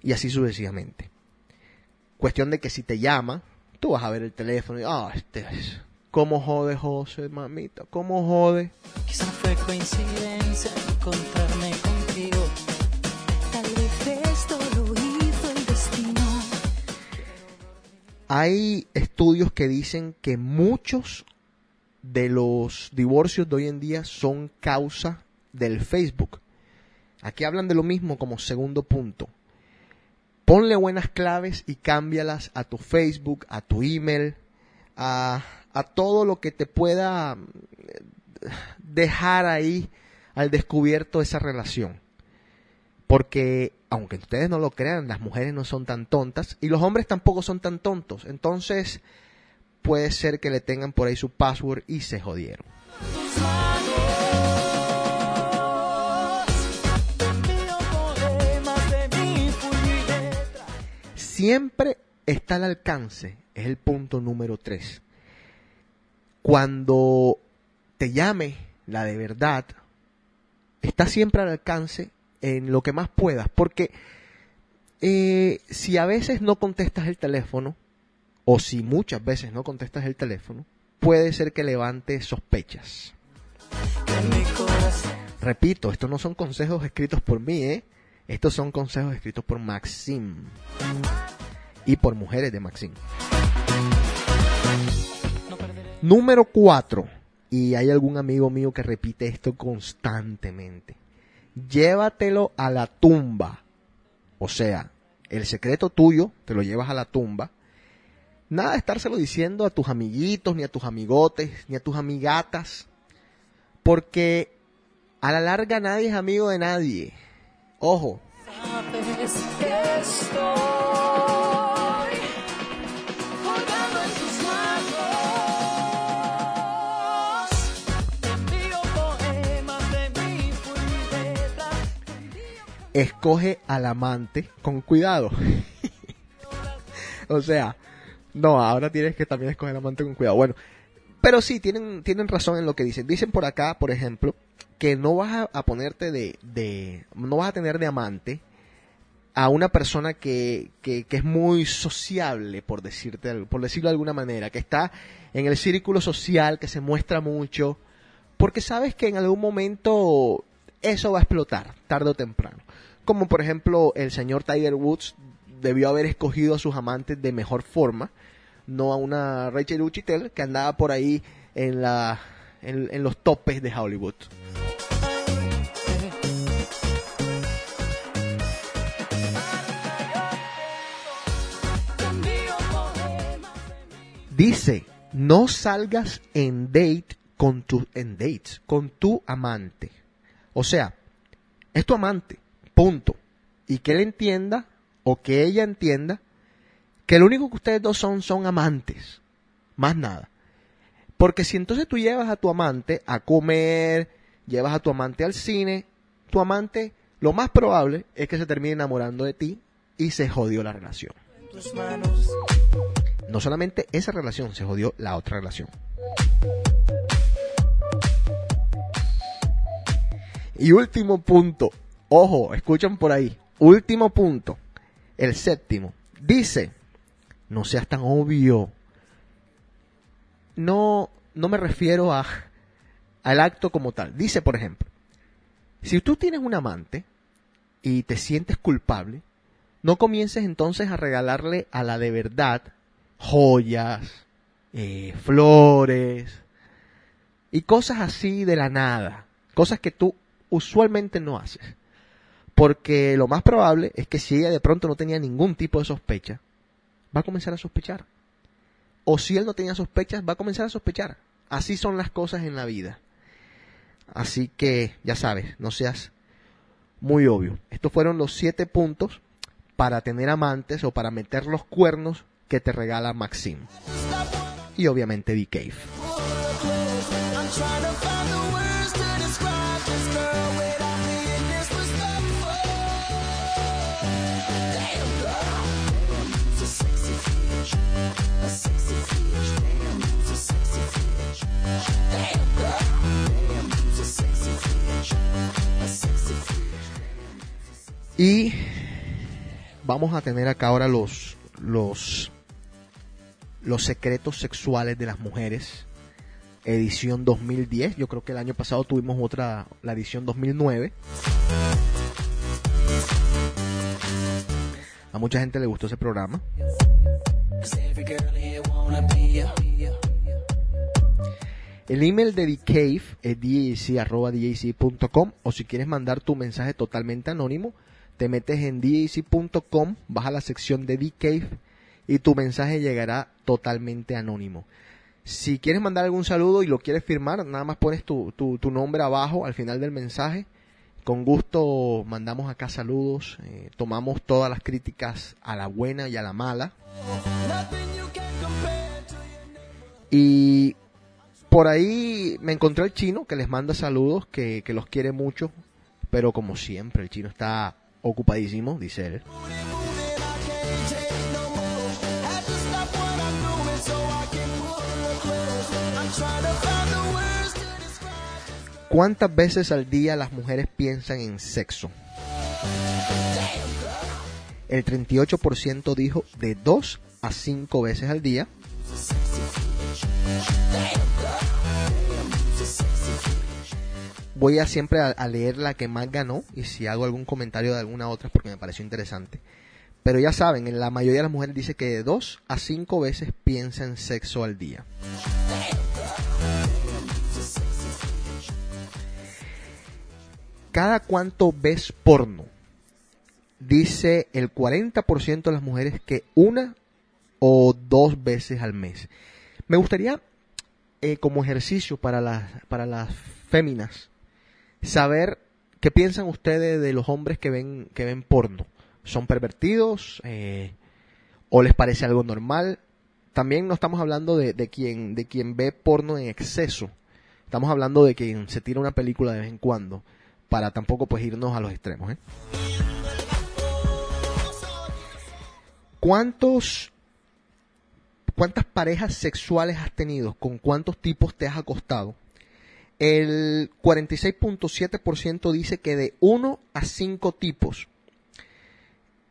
Y así sucesivamente. Cuestión de que si te llama, tú vas a ver el teléfono y, ah, este es. ¿Cómo jode José, mamita? ¿Cómo jode? Quizá fue coincidencia encontrarme contigo. Hay estudios que dicen que muchos de los divorcios de hoy en día son causa del Facebook. Aquí hablan de lo mismo como segundo punto. Ponle buenas claves y cámbialas a tu Facebook, a tu email, a, todo lo que te pueda eh, dejar ahí al descubierto esa relación. Porque, aunque ustedes no lo crean, las mujeres no son tan tontas y los hombres tampoco son tan tontos. Entonces, puede ser que le tengan por ahí su password y se jodieron. Siempre está al alcance, es el punto número tres. Cuando te llame la de verdad, está siempre al alcance en lo que más puedas, porque eh, si a veces no contestas el teléfono, o si muchas veces no contestas el teléfono, puede ser que levantes sospechas. Repito, estos no son consejos escritos por mí, ¿eh? Estos son consejos escritos por Maxim. Y por mujeres de Maxim. Número 4. y hay algún amigo mío que repite esto constantemente. Llévatelo a la tumba. O sea, el secreto tuyo te lo llevas a la tumba. Nada de estárselo diciendo a tus amiguitos, ni a tus amigotes, ni a tus amigatas. Porque a la larga nadie es amigo de nadie. Ojo, escoge al amante con cuidado. o sea, no, ahora tienes que también escoger al amante con cuidado. Bueno, pero sí, tienen, tienen razón en lo que dicen. Dicen por acá, por ejemplo, que no vas a, ponerte de, de, no vas a tener de amante a una persona que, que, que es muy sociable, por decirte, por decirlo de alguna manera, que está en el círculo social, que se muestra mucho, porque sabes que en algún momento eso va a explotar, tarde o temprano. Como por ejemplo el señor Tiger Woods debió haber escogido a sus amantes de mejor forma, no a una Rachel Uchitel que andaba por ahí en la en, los topes de Hollywood. Dice, no salgas en date con tu en dates con tu amante. O sea, es tu amante, punto. Y que él entienda o que ella entienda que lo único que ustedes dos son son amantes, más nada. Porque si entonces tú llevas a tu amante a comer, llevas a tu amante al cine, tu amante lo más probable es que se termine enamorando de ti y se jodió la relación. en tus manos. No solamente esa relación, se jodió la otra relación. Y último punto, ojo, escuchan por ahí, último punto, el séptimo, dice, no seas tan obvio. No, no me refiero a, al acto como tal. Dice, por ejemplo, si tú tienes un amante y te sientes culpable, no comiences entonces a regalarle a la de verdad joyas, eh, flores y cosas así de la nada, cosas que tú usualmente no haces. Porque lo más probable es que si ella de pronto no tenía ningún tipo de sospecha, va a comenzar a sospechar. O si él no tenía sospechas, va a comenzar a sospechar. Así son las cosas en la vida. Así que, ya sabes, no seas muy obvio. Estos fueron los siete puntos para tener amantes o para meter los cuernos que te regala Maxim. Y obviamente The Cave. Y vamos a tener acá ahora los, los, los secretos sexuales de las mujeres. Edición 2010. Yo creo que el año pasado tuvimos otra, la edición 2009. A mucha gente le gustó ese programa. El email de The Cave es dac.com o si quieres mandar tu mensaje totalmente anónimo, te metes en dac.com, vas a la sección de The Cave y tu mensaje llegará totalmente anónimo. Si quieres mandar algún saludo y lo quieres firmar, nada más pones tu, tu, nombre abajo al final del mensaje. Con gusto mandamos acá saludos, eh, tomamos todas las críticas a la buena y a la mala. Y por ahí me encontré el chino que les manda saludos, que, que los quiere mucho, pero como siempre, el chino está ocupadísimo, dice él. ¿Cuántas veces al día las mujeres piensan en sexo? El 38% dijo de 2 a 5 veces al día. voy a siempre a, leer la que más ganó y si hago algún comentario de alguna otra porque me pareció interesante. Pero ya saben, la mayoría de las mujeres dice que de dos a cinco veces piensa en sexo al día. ¿Cada cuánto ves porno? Dice el 40% de las mujeres que una o dos veces al mes. Me gustaría eh, como ejercicio para las, para las féminas saber qué piensan ustedes de los hombres que ven, que ven porno. ¿Son pervertidos? Eh, ¿O les parece algo normal? También no estamos hablando de, de quien, de quien ve porno en exceso. Estamos hablando de quien se tira una película de vez en cuando. Para tampoco pues irnos a los extremos. ¿eh? ¿Cuántos, ¿Cuántas parejas sexuales has tenido? ¿Con cuántos tipos te has acostado? El 46.7% dice que de 1 a 5 tipos.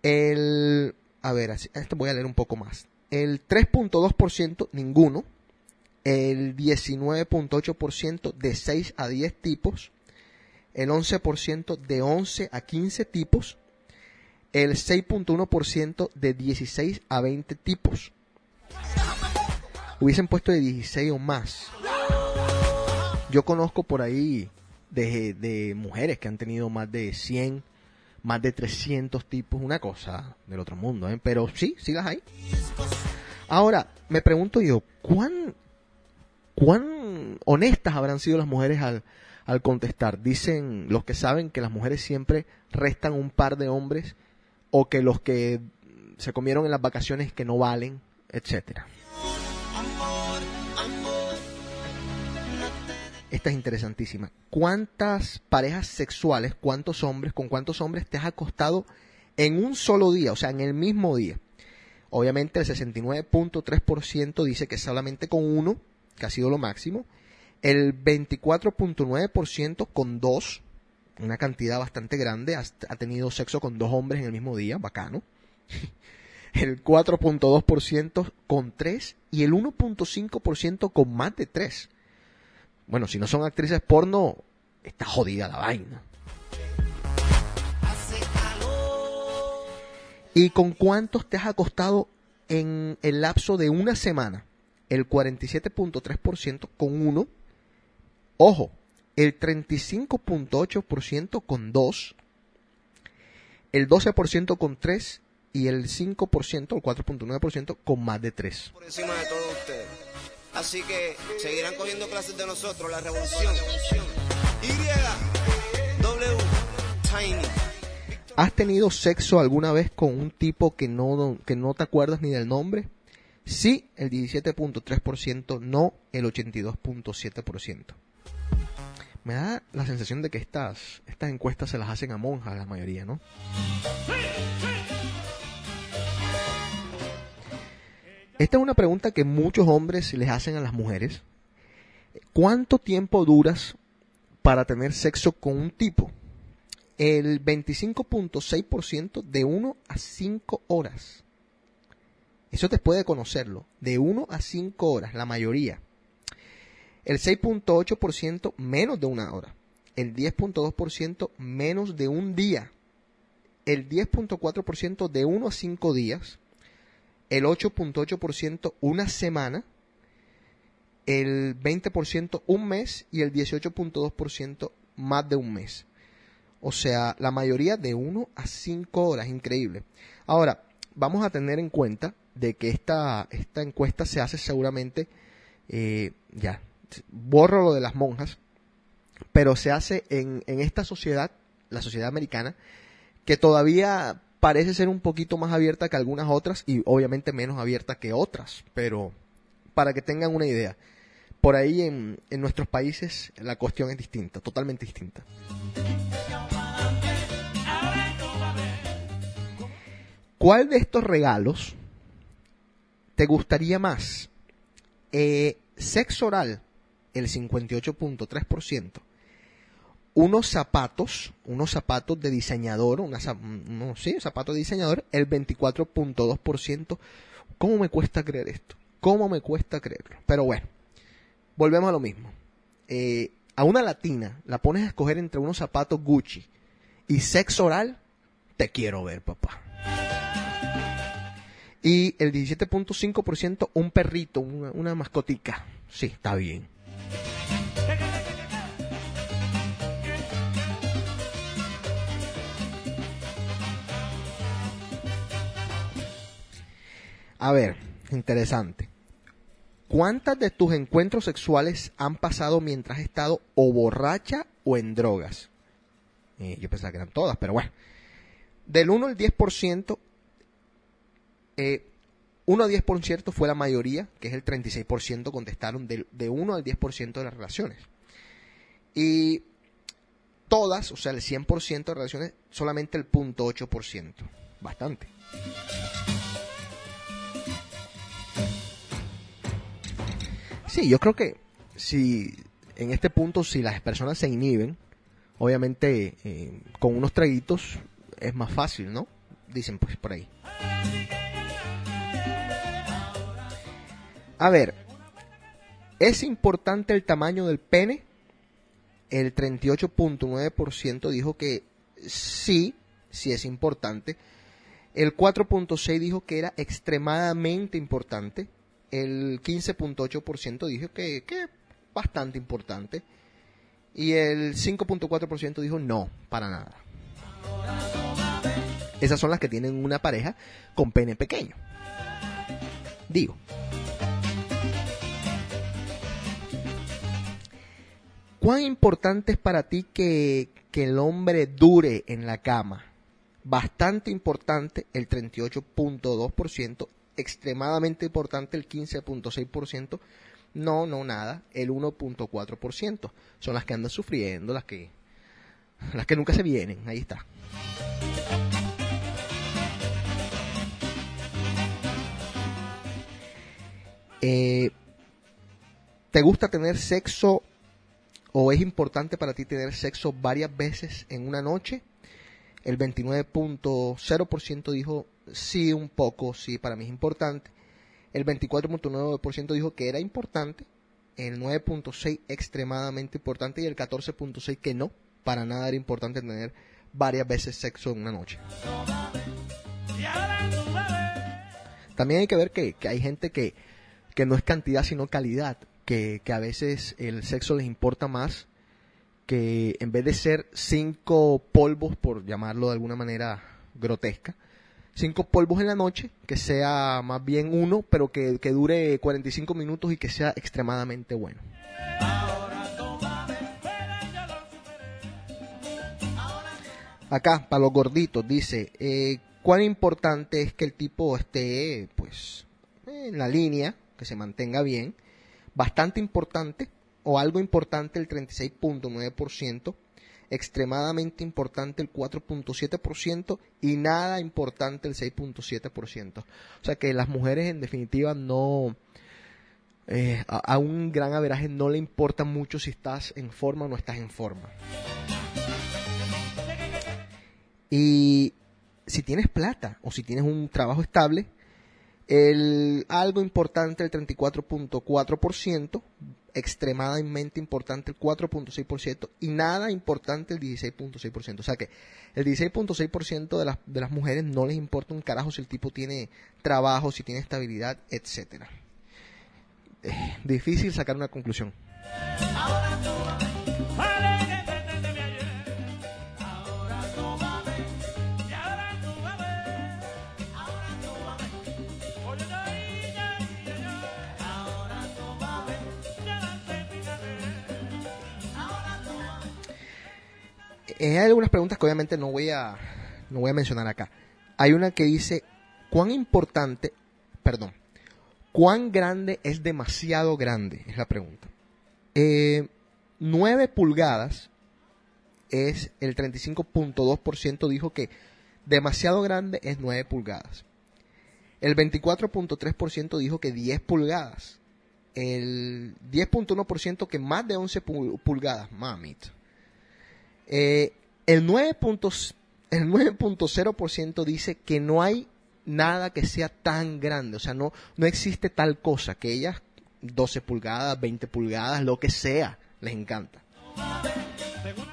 El, a ver, esto voy a leer un poco más. El 3.2% ninguno. El 19.8% de 6 a 10 tipos. El 11% de 11 a 15 tipos. El 6.1% de 16 a 20 tipos. Hubiesen puesto de 16 o más. Yo conozco por ahí de, de mujeres que han tenido más de 100, más de 300 tipos, una cosa del otro mundo, ¿eh? pero sí, sí las hay. Ahora, me pregunto yo, ¿cuán, cuán honestas habrán sido las mujeres al, al contestar? Dicen los que saben que las mujeres siempre restan un par de hombres o que los que se comieron en las vacaciones que no valen, etcétera. Esta es interesantísima. ¿Cuántas parejas sexuales, cuántos hombres, con cuántos hombres te has acostado en un solo día, o sea, en el mismo día? Obviamente el 69.3% dice que solamente con uno, que ha sido lo máximo. El 24.9% con dos, una cantidad bastante grande, ha tenido sexo con dos hombres en el mismo día, bacano. El 4.2% con tres y el 1.5% con más de tres. Bueno, si no son actrices porno, está jodida la vaina. ¿Y con cuántos te has acostado en el lapso de una semana? El 47.3% con uno. Ojo, el 35.8% con dos. El 12% con tres. Y el 5%, el 4.9% con más de tres. por encima de todos ustedes. Así que seguirán cogiendo clases de nosotros, la revolución. Y, W, Tiny. ¿Has tenido sexo alguna vez con un tipo que no, que no te acuerdas ni del nombre? Sí, el 17.3%, no el 82.7%. Me da la sensación de que estas, estas encuestas se las hacen a monjas la mayoría, ¿no? Esta es una pregunta que muchos hombres les hacen a las mujeres. ¿Cuánto tiempo duras para tener sexo con un tipo? El 25.6% de 1 a 5 horas. Eso te puede conocerlo. De 1 a 5 horas, la mayoría. El 6.8% menos de una hora. El 10.2% menos de un día. El 10.4% de 1 a 5 días. El 8.8% una semana. El 20% un mes. Y el 18.2% más de un mes. O sea, la mayoría de 1 a 5 horas, increíble. Ahora, vamos a tener en cuenta de que esta, esta encuesta se hace seguramente, eh, ya, borro lo de las monjas, pero se hace en, en esta sociedad, la sociedad americana, que todavía parece ser un poquito más abierta que algunas otras y obviamente menos abierta que otras, pero para que tengan una idea, por ahí en, nuestros países la cuestión es distinta, totalmente distinta. ¿Cuál de estos regalos te gustaría más? Eh, sexo oral, el 58.3%. Unos zapatos, unos zapatos de diseñador, una, no, sí, zapatos de diseñador, el 24.2%. ¿Cómo me cuesta creer esto? ¿Cómo me cuesta creerlo? Pero bueno, volvemos a lo mismo. Eh, a una latina la pones a escoger entre unos zapatos Gucci y sexo oral, te quiero ver, papá. Y el 17.5% un perrito, una, una mascotica. Sí, está bien. A ver, interesante. ¿Cuántas de tus encuentros sexuales han pasado mientras has estado o borracha o en drogas? Eh, yo pensaba que eran todas, pero bueno. Del 1 al 10%, eh, 1 a 10% fue la mayoría, que es el 36% contestaron del- de 1 al 10% de las relaciones. Y todas, o sea, el 100% de relaciones, solamente el 0.8%. Bastante. Sí, yo creo que si en este punto, si las personas se inhiben, obviamente eh, con unos traguitos es más fácil, ¿no? Dicen pues por ahí. A ver, ¿es importante el tamaño del pene? El 38.9% dijo que sí, sí es importante. El 4.6 dijo que era extremadamente importante. El 15.8% dijo que, que bastante importante. Y el 5.4% dijo no, para nada. Esas son las que tienen una pareja con pene pequeño. Digo. ¿Cuán importante es para ti que, que el hombre dure en la cama? Bastante importante el 38.2%, extremadamente importante el 15.6%, no, no nada, el 1.4%. Son las que andan sufriendo, las que las que nunca se vienen, ahí está. Eh, ¿Te gusta tener sexo o es importante para ti tener sexo varias veces en una noche? El 29.0% dijo sí, un poco, sí, para mí es importante. El 24.9% dijo que era importante. El 9.6% extremadamente importante y el 14.6% que no, para nada era importante tener varias veces sexo en una noche. También hay que ver que, que hay gente que, que no es cantidad sino calidad, que, que a veces el sexo les importa más que en vez de ser cinco polvos, por llamarlo de alguna manera grotesca, cinco polvos en la noche, que sea más bien uno, pero que, que dure 45 minutos y que sea extremadamente bueno. Acá, para los gorditos, dice, eh, cuán importante es que el tipo esté, pues, en la línea, que se mantenga bien, bastante importante, o algo importante el 36.9%, extremadamente importante el 4.7% y nada importante el 6.7%. O sea que las mujeres en definitiva no... eh, a, un gran averaje no le importa mucho si estás en forma o no estás en forma. Y si tienes plata o si tienes un trabajo estable, el, algo importante el 34.4%, extremadamente importante el 4.6% y nada importante el 16.6%. O sea que el 16.6% de las, de las mujeres no les importa un carajo si el tipo tiene trabajo, si tiene estabilidad, etcétera. Eh, difícil sacar una conclusión. Hay algunas preguntas que obviamente no voy a no voy a mencionar acá. Hay una que dice cuán importante, perdón, cuán grande es demasiado grande es la pregunta. Eh, 9 pulgadas es el 35.2% dijo que demasiado grande es 9 pulgadas. El 24.3% dijo que 10 pulgadas. El 10.1% que más de 11 pul- pulgadas, mamita. Eh, el 9 puntos- el 9.0% dice que no hay nada que sea tan grande, o sea, no, no existe tal cosa, que ellas 12 pulgadas, 20 pulgadas, lo que sea, les encanta.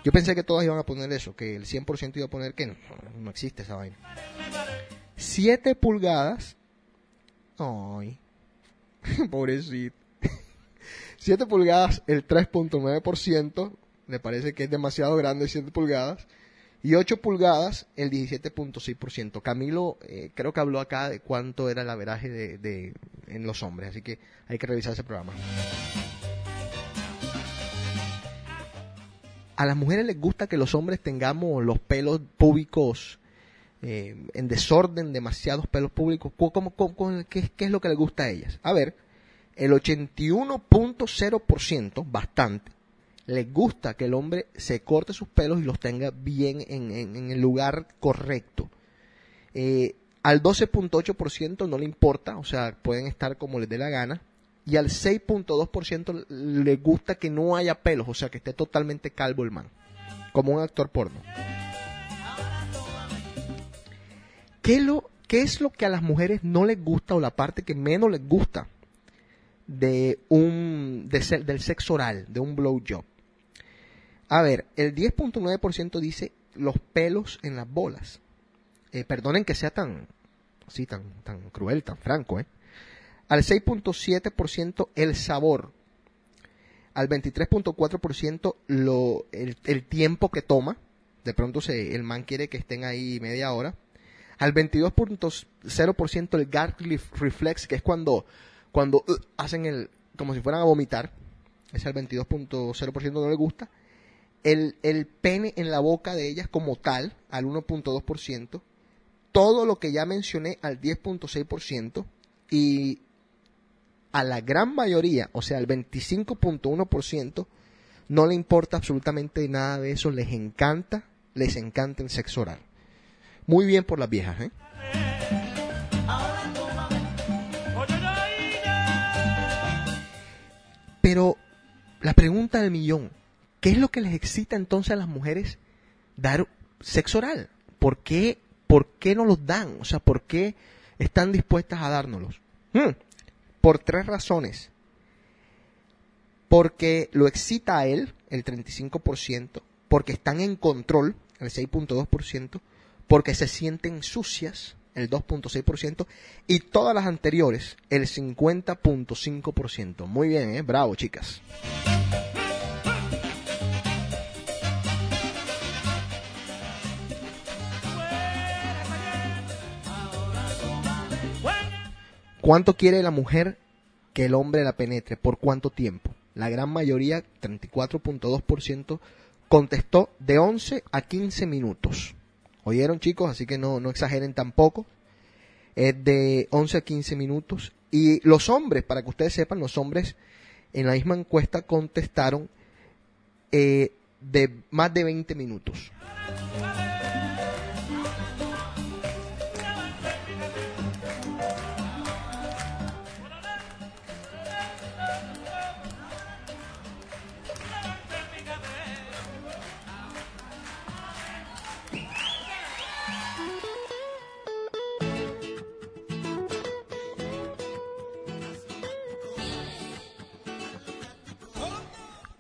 Yo pensé que todas iban a poner eso, que el 100% iba a poner que no, no existe esa vaina. 7 pulgadas, ay, pobrecito. 7 pulgadas, el 3.9%, le parece que es demasiado grande 7 pulgadas. Y 8 pulgadas, el 17.6%. Camilo eh, creo que habló acá de cuánto era el averaje de, en los hombres, así que hay que revisar ese programa. A las mujeres les gusta que los hombres tengamos los pelos públicos eh, en desorden, demasiados pelos públicos. ¿Cómo, cómo- cómo- cómo- qué, qué es lo que les gusta a ellas? A ver, el 81.0%, bastante, les gusta que el hombre se corte sus pelos y los tenga bien en, el lugar correcto. Eh, al 12.8% no le importa, o sea, pueden estar como les dé la gana. Y al 6.2% le gusta que no haya pelos, o sea, que esté totalmente calvo el man, como un actor porno. ¿Qué lo, es lo que a las mujeres no les gusta o la parte que menos les gusta de un del sexo oral, de un blowjob? A ver, el 10.9% dice los pelos en las bolas. Eh, perdonen que sea tan así tan tan cruel, tan franco, ¿eh? Al 6.7% el sabor. Al 23.4% lo el, el tiempo que toma. De pronto se, el man quiere que estén ahí media hora. Al 22.0% el gag ref- reflex, que es cuando, cuando uh, hacen el, como si fueran a vomitar. Ese al 22.0% no le gusta. El, el pene en la boca de ellas como tal, al 1.2%. Todo lo que ya mencioné al 10.6%. Y a la gran mayoría, o sea, al 25.1%, no le importa absolutamente nada de eso. Les encanta, les encanta el sexo oral. Muy bien por las viejas, ¿eh? Pero la pregunta del millón, ¿qué es lo que les excita entonces a las mujeres dar sexo oral? ¿Por qué, por qué no los dan? O sea, ¿por qué están dispuestas a dárnoslos? Hmm, Por tres razones. Porque lo excita a él, el 35%, porque están en control, el 6.2%, porque se sienten sucias, el 2.6%, y todas las anteriores, el 50.5%. Muy bien, ¿eh? Bravo, chicas. ¿Cuánto quiere la mujer que el hombre la penetre? ¿Por cuánto tiempo? La gran mayoría, 34.2%, contestó de 11 a 15 minutos. ¿Oyeron chicos? Así que no, no exageren tampoco. Es de 11 a 15 minutos. Y los hombres, para que ustedes sepan, los hombres en la misma encuesta contestaron eh, de más de 20 minutos.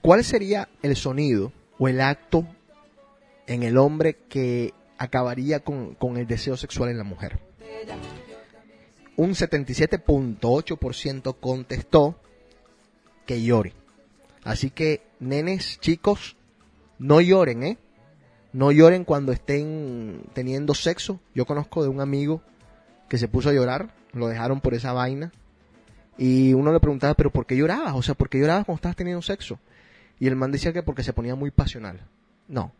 ¿Cuál sería el sonido o el acto en el hombre que acabaría con, el deseo sexual en la mujer? Un 77.8% contestó que llore. Así que, nenes, chicos, no lloren, ¿eh? No lloren cuando estén teniendo sexo. Yo conozco de un amigo que se puso a llorar, lo dejaron por esa vaina. Y uno le preguntaba, pero ¿por qué llorabas? O sea, ¿por qué llorabas cuando estabas teniendo sexo? Y el man decía que porque se ponía muy pasional. No.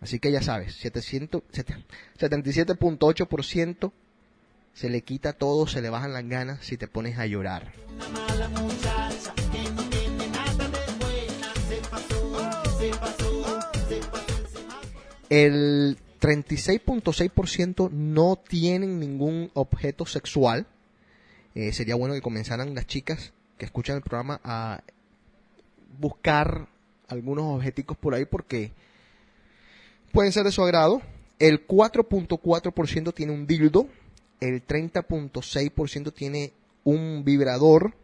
Así que ya sabes, 700 sete- 77.8% se le quita todo, se le bajan las ganas si te pones a llorar. El 36.6% no tienen ningún objeto sexual. Eh, sería bueno que comenzaran las chicas que escuchan el programa a buscar algunos objeticos por ahí porque pueden ser de su agrado. El 4.4% tiene un dildo, el 30.6% tiene un vibrador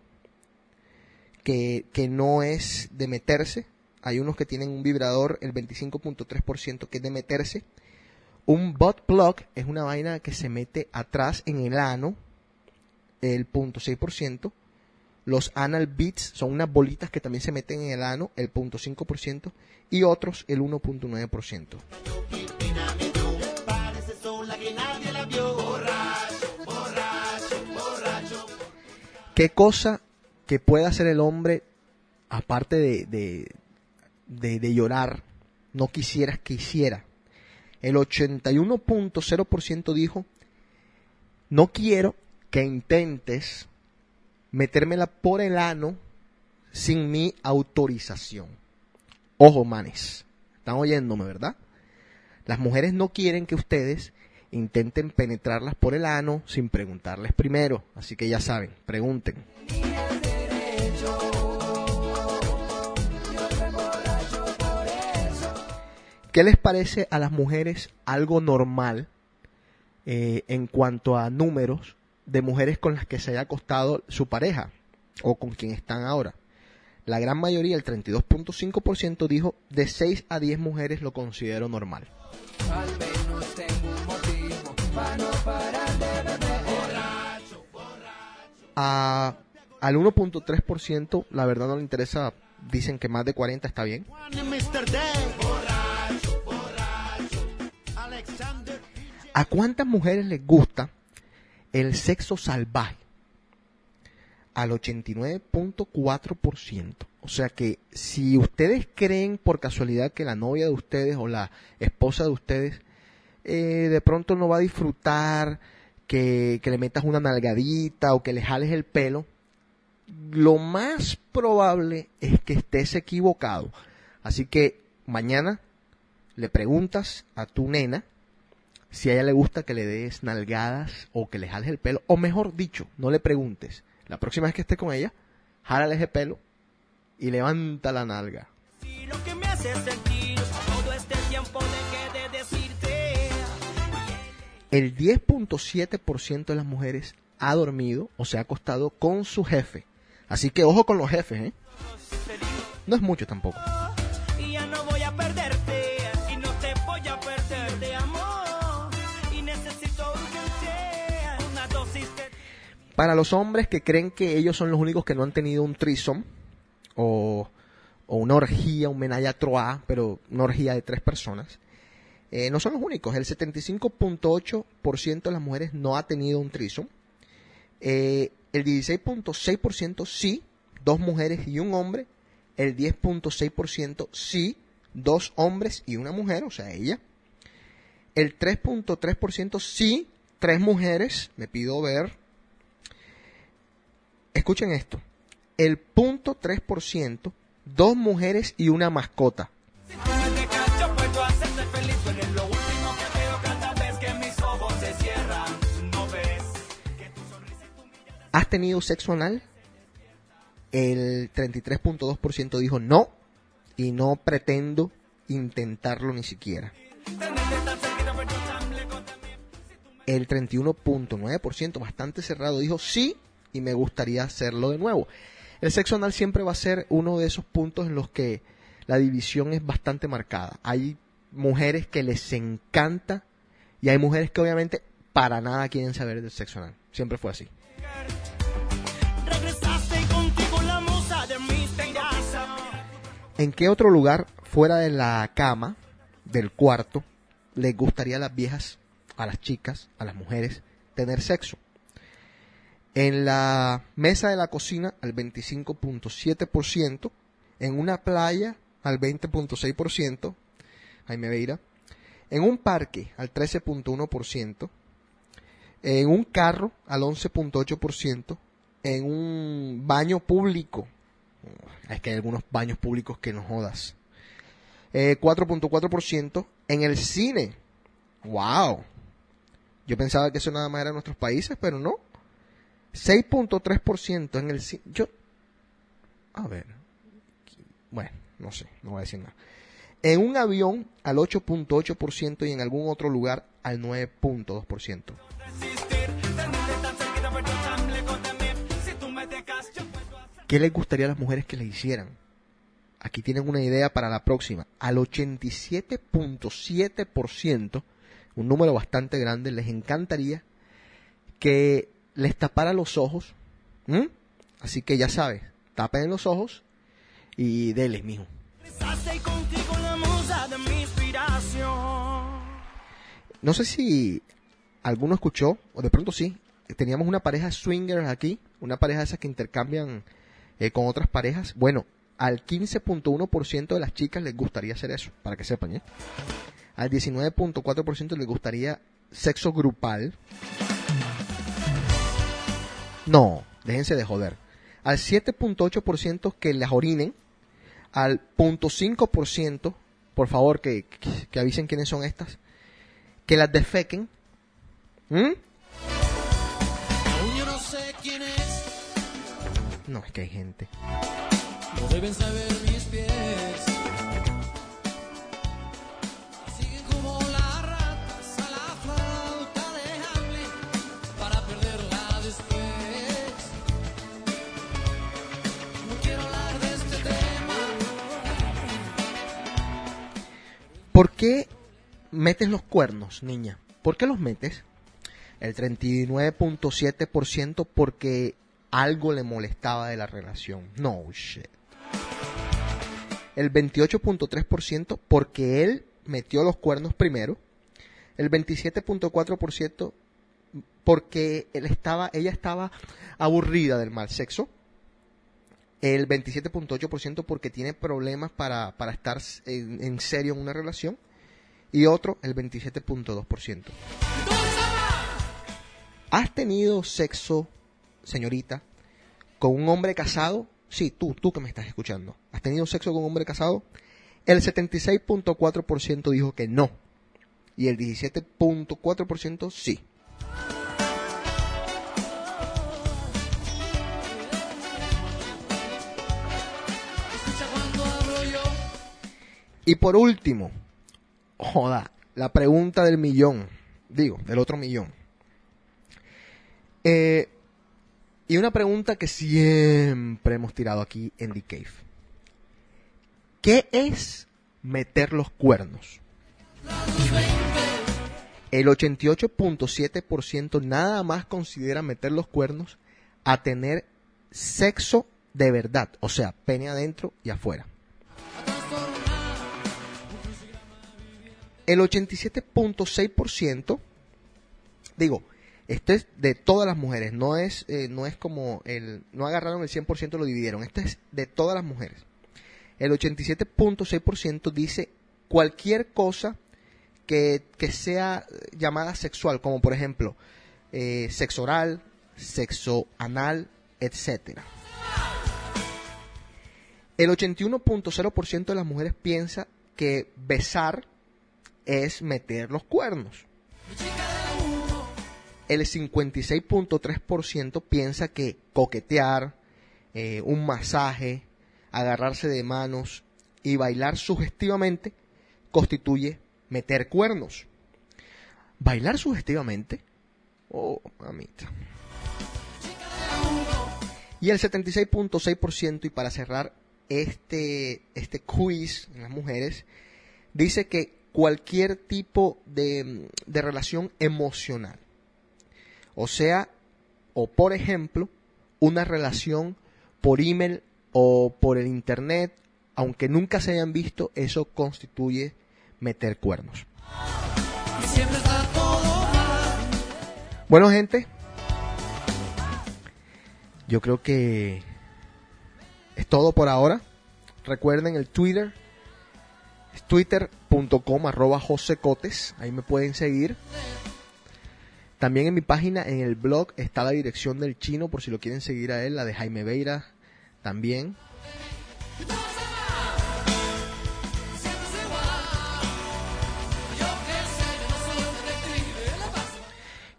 que, que no es de meterse. Hay unos que tienen un vibrador, el 25.3% que es de meterse. Un butt plug es una vaina que se mete atrás en el ano, el 0.6%. Los anal beats son unas bolitas que también se meten en el ano, el 0.5%, y otros el 1.9%. ¿Qué cosa que puede hacer el hombre, aparte de, de, de, de llorar, no quisieras que hiciera? El 81.0% dijo, no quiero que intentes metérmela por el ano sin mi autorización. Ojo, manes. Están oyéndome, ¿verdad? Las mujeres no quieren que ustedes intenten penetrarlas por el ano sin preguntarles primero. Así que ya saben, pregunten. ¿Qué les parece a las mujeres algo normal eh, en cuanto a números de mujeres con las que se haya acostado su pareja o con quien están ahora? La gran mayoría, el 32.5%, dijo de 6 a 10 mujeres lo considero normal. A- al 1.3%, la verdad no le interesa, dicen que más de 40 está bien. ¿A cuántas mujeres les gusta el sexo salvaje? Al 89.4%. O sea que si ustedes creen por casualidad que la novia de ustedes o la esposa de ustedes eh, de pronto no va a disfrutar que, que le metas una nalgadita o que le jales el pelo, lo más probable es que estés equivocado. Así que mañana le preguntas a tu nena si a ella le gusta que le des nalgadas o que le jales el pelo, o mejor dicho, no le preguntes. La próxima vez que esté con ella, jálale ese pelo y levanta la nalga. Y lo que me hace sentir todo este tiempo dejé de decirte El 10.7% de las mujeres ha dormido o se ha acostado con su jefe. Así que ojo con los jefes, ¿eh? No es mucho tampoco. Para los hombres que creen que ellos son los únicos que no han tenido un trisom o, o una orgía, un menaya trois, pero una orgía de tres personas, eh, no son los únicos. El 75.8% de las mujeres no ha tenido un trisom. Eh, el 16.6% sí, dos mujeres y un hombre. El 10.6% sí, dos hombres y una mujer, o sea, ella. El 3.3% sí, tres mujeres. Me pido ver. Escuchen esto. El punto 3%, dos mujeres y una mascota. ¿Has tenido sexo anal? El 33.2% dijo no y no pretendo intentarlo ni siquiera. El 31.9%, bastante cerrado, dijo sí y me gustaría hacerlo de nuevo. El sexo anal siempre va a ser uno de esos puntos en los que la división es bastante marcada. Hay mujeres que les encanta y hay mujeres que obviamente para nada quieren saber del sexo anal. Siempre fue así. ¿En qué otro lugar fuera de la cama, del cuarto, les gustaría a las viejas, a las chicas, a las mujeres, tener sexo? En la mesa de la cocina al 25.7%, en una playa al 20.6%, Jaime Veira, en un parque al 13.1%, en un carro al 11.8%, en un baño público es que hay algunos baños públicos que no jodas. Eh, 4.4% en el cine. ¡Wow! Yo pensaba que eso nada más era en nuestros países, pero no. 6.3% en el. Yo. A ver. Bueno, no sé, no voy a decir nada. En un avión al 8.8% y en algún otro lugar al 9.2%. Resistir, tenerte tan cerquita, pero tan lejos también. Si tú me dejas, yo puedo hacer. ¿Qué les gustaría a las mujeres que le hicieran? Aquí tienen una idea para la próxima. Al 87.7%, un número bastante grande, les encantaría que les tapara los ojos. Así que ya sabes, tapen los ojos y deles, mijo. No sé si alguno escuchó, o de pronto sí, teníamos una pareja swingers aquí, una pareja de esas que intercambian eh, con otras parejas. Bueno, al 15.1% de las chicas les gustaría hacer eso, para que sepan, ¿eh? Al 19.4% les gustaría sexo grupal. No, déjense de joder. Al 7.8% que las orinen. Al 0.5%, por favor, que, que, que avisen quiénes son estas. Que las defequen. ¿Mm? Yo no sé quién es, No, es que hay gente. lo deben saber mis ¿Por qué metes los cuernos, niña? ¿Por qué los metes? El 39.7% porque algo le molestaba de la relación. No shit. El 28.3% porque él metió los cuernos primero. El 27.4% porque él estaba, ella estaba aburrida del mal sexo. El 27.8% porque tiene problemas para, para estar en, en serio en una relación. Y otro, el 27.2%. ¿Has tenido sexo, señorita, con un hombre casado? Sí, tú, tú que me estás escuchando. ¿Has tenido sexo con un hombre casado? El 76.4% dijo que no. Y el 17.4% sí. Y por último, joda, la pregunta del millón. Digo, del otro millón. Eh, y una pregunta que siempre hemos tirado aquí en The Cave. ¿Qué es meter los cuernos? El 88.7% nada más considera meter los cuernos a tener sexo de verdad, o sea, pene adentro y afuera. El 87.6%, digo, esto es de todas las mujeres, no es, eh, no es como el, no agarraron el 100% y lo dividieron, esto es de todas las mujeres. El 87.6% dice cualquier cosa que, que sea llamada sexual, como por ejemplo eh, sexo oral, sexo anal, etcétera. El 81.0% de las mujeres piensa que besar es meter los cuernos. El 56.3% piensa que coquetear, eh, un masaje, agarrarse de manos y bailar sugestivamente constituye meter cuernos. ¿Bailar sugestivamente? Oh, mamita. Y el 76.6%, y para cerrar este, este quiz en las mujeres, dice que cualquier tipo de, de relación emocional. O sea, o por ejemplo, una relación por email o por el internet, aunque nunca se hayan visto, eso constituye meter cuernos. Bueno, gente, yo creo que es todo por ahora. Recuerden el Twitter, twitter.com arroba josecotes, ahí me pueden seguir. También en mi página, en el blog, está la dirección del chino, por si lo quieren seguir a él, la de Jaime Beira también.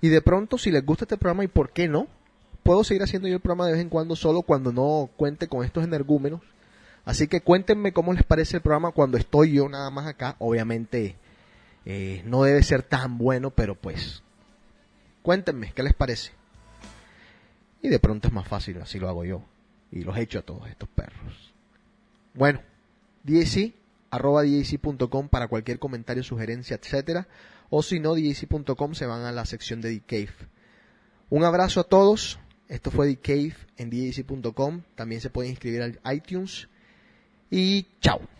Y de pronto, si les gusta este programa, ¿y por qué no? Puedo seguir haciendo yo el programa de vez en cuando solo cuando no cuente con estos energúmenos. Así que cuéntenme cómo les parece el programa cuando estoy yo nada más acá. Obviamente eh, no debe ser tan bueno, pero pues cuéntenme qué les parece. Y de pronto es más fácil, así lo hago yo. Y los echo a todos estos perros. Bueno, DAC, arroba para cualquier comentario, sugerencia, etcétera. O si no, DAC.com se van a la sección de The Cave. Un abrazo a todos. Esto fue The Cave en DAC.com. También se pueden inscribir al iTunes. Y chao.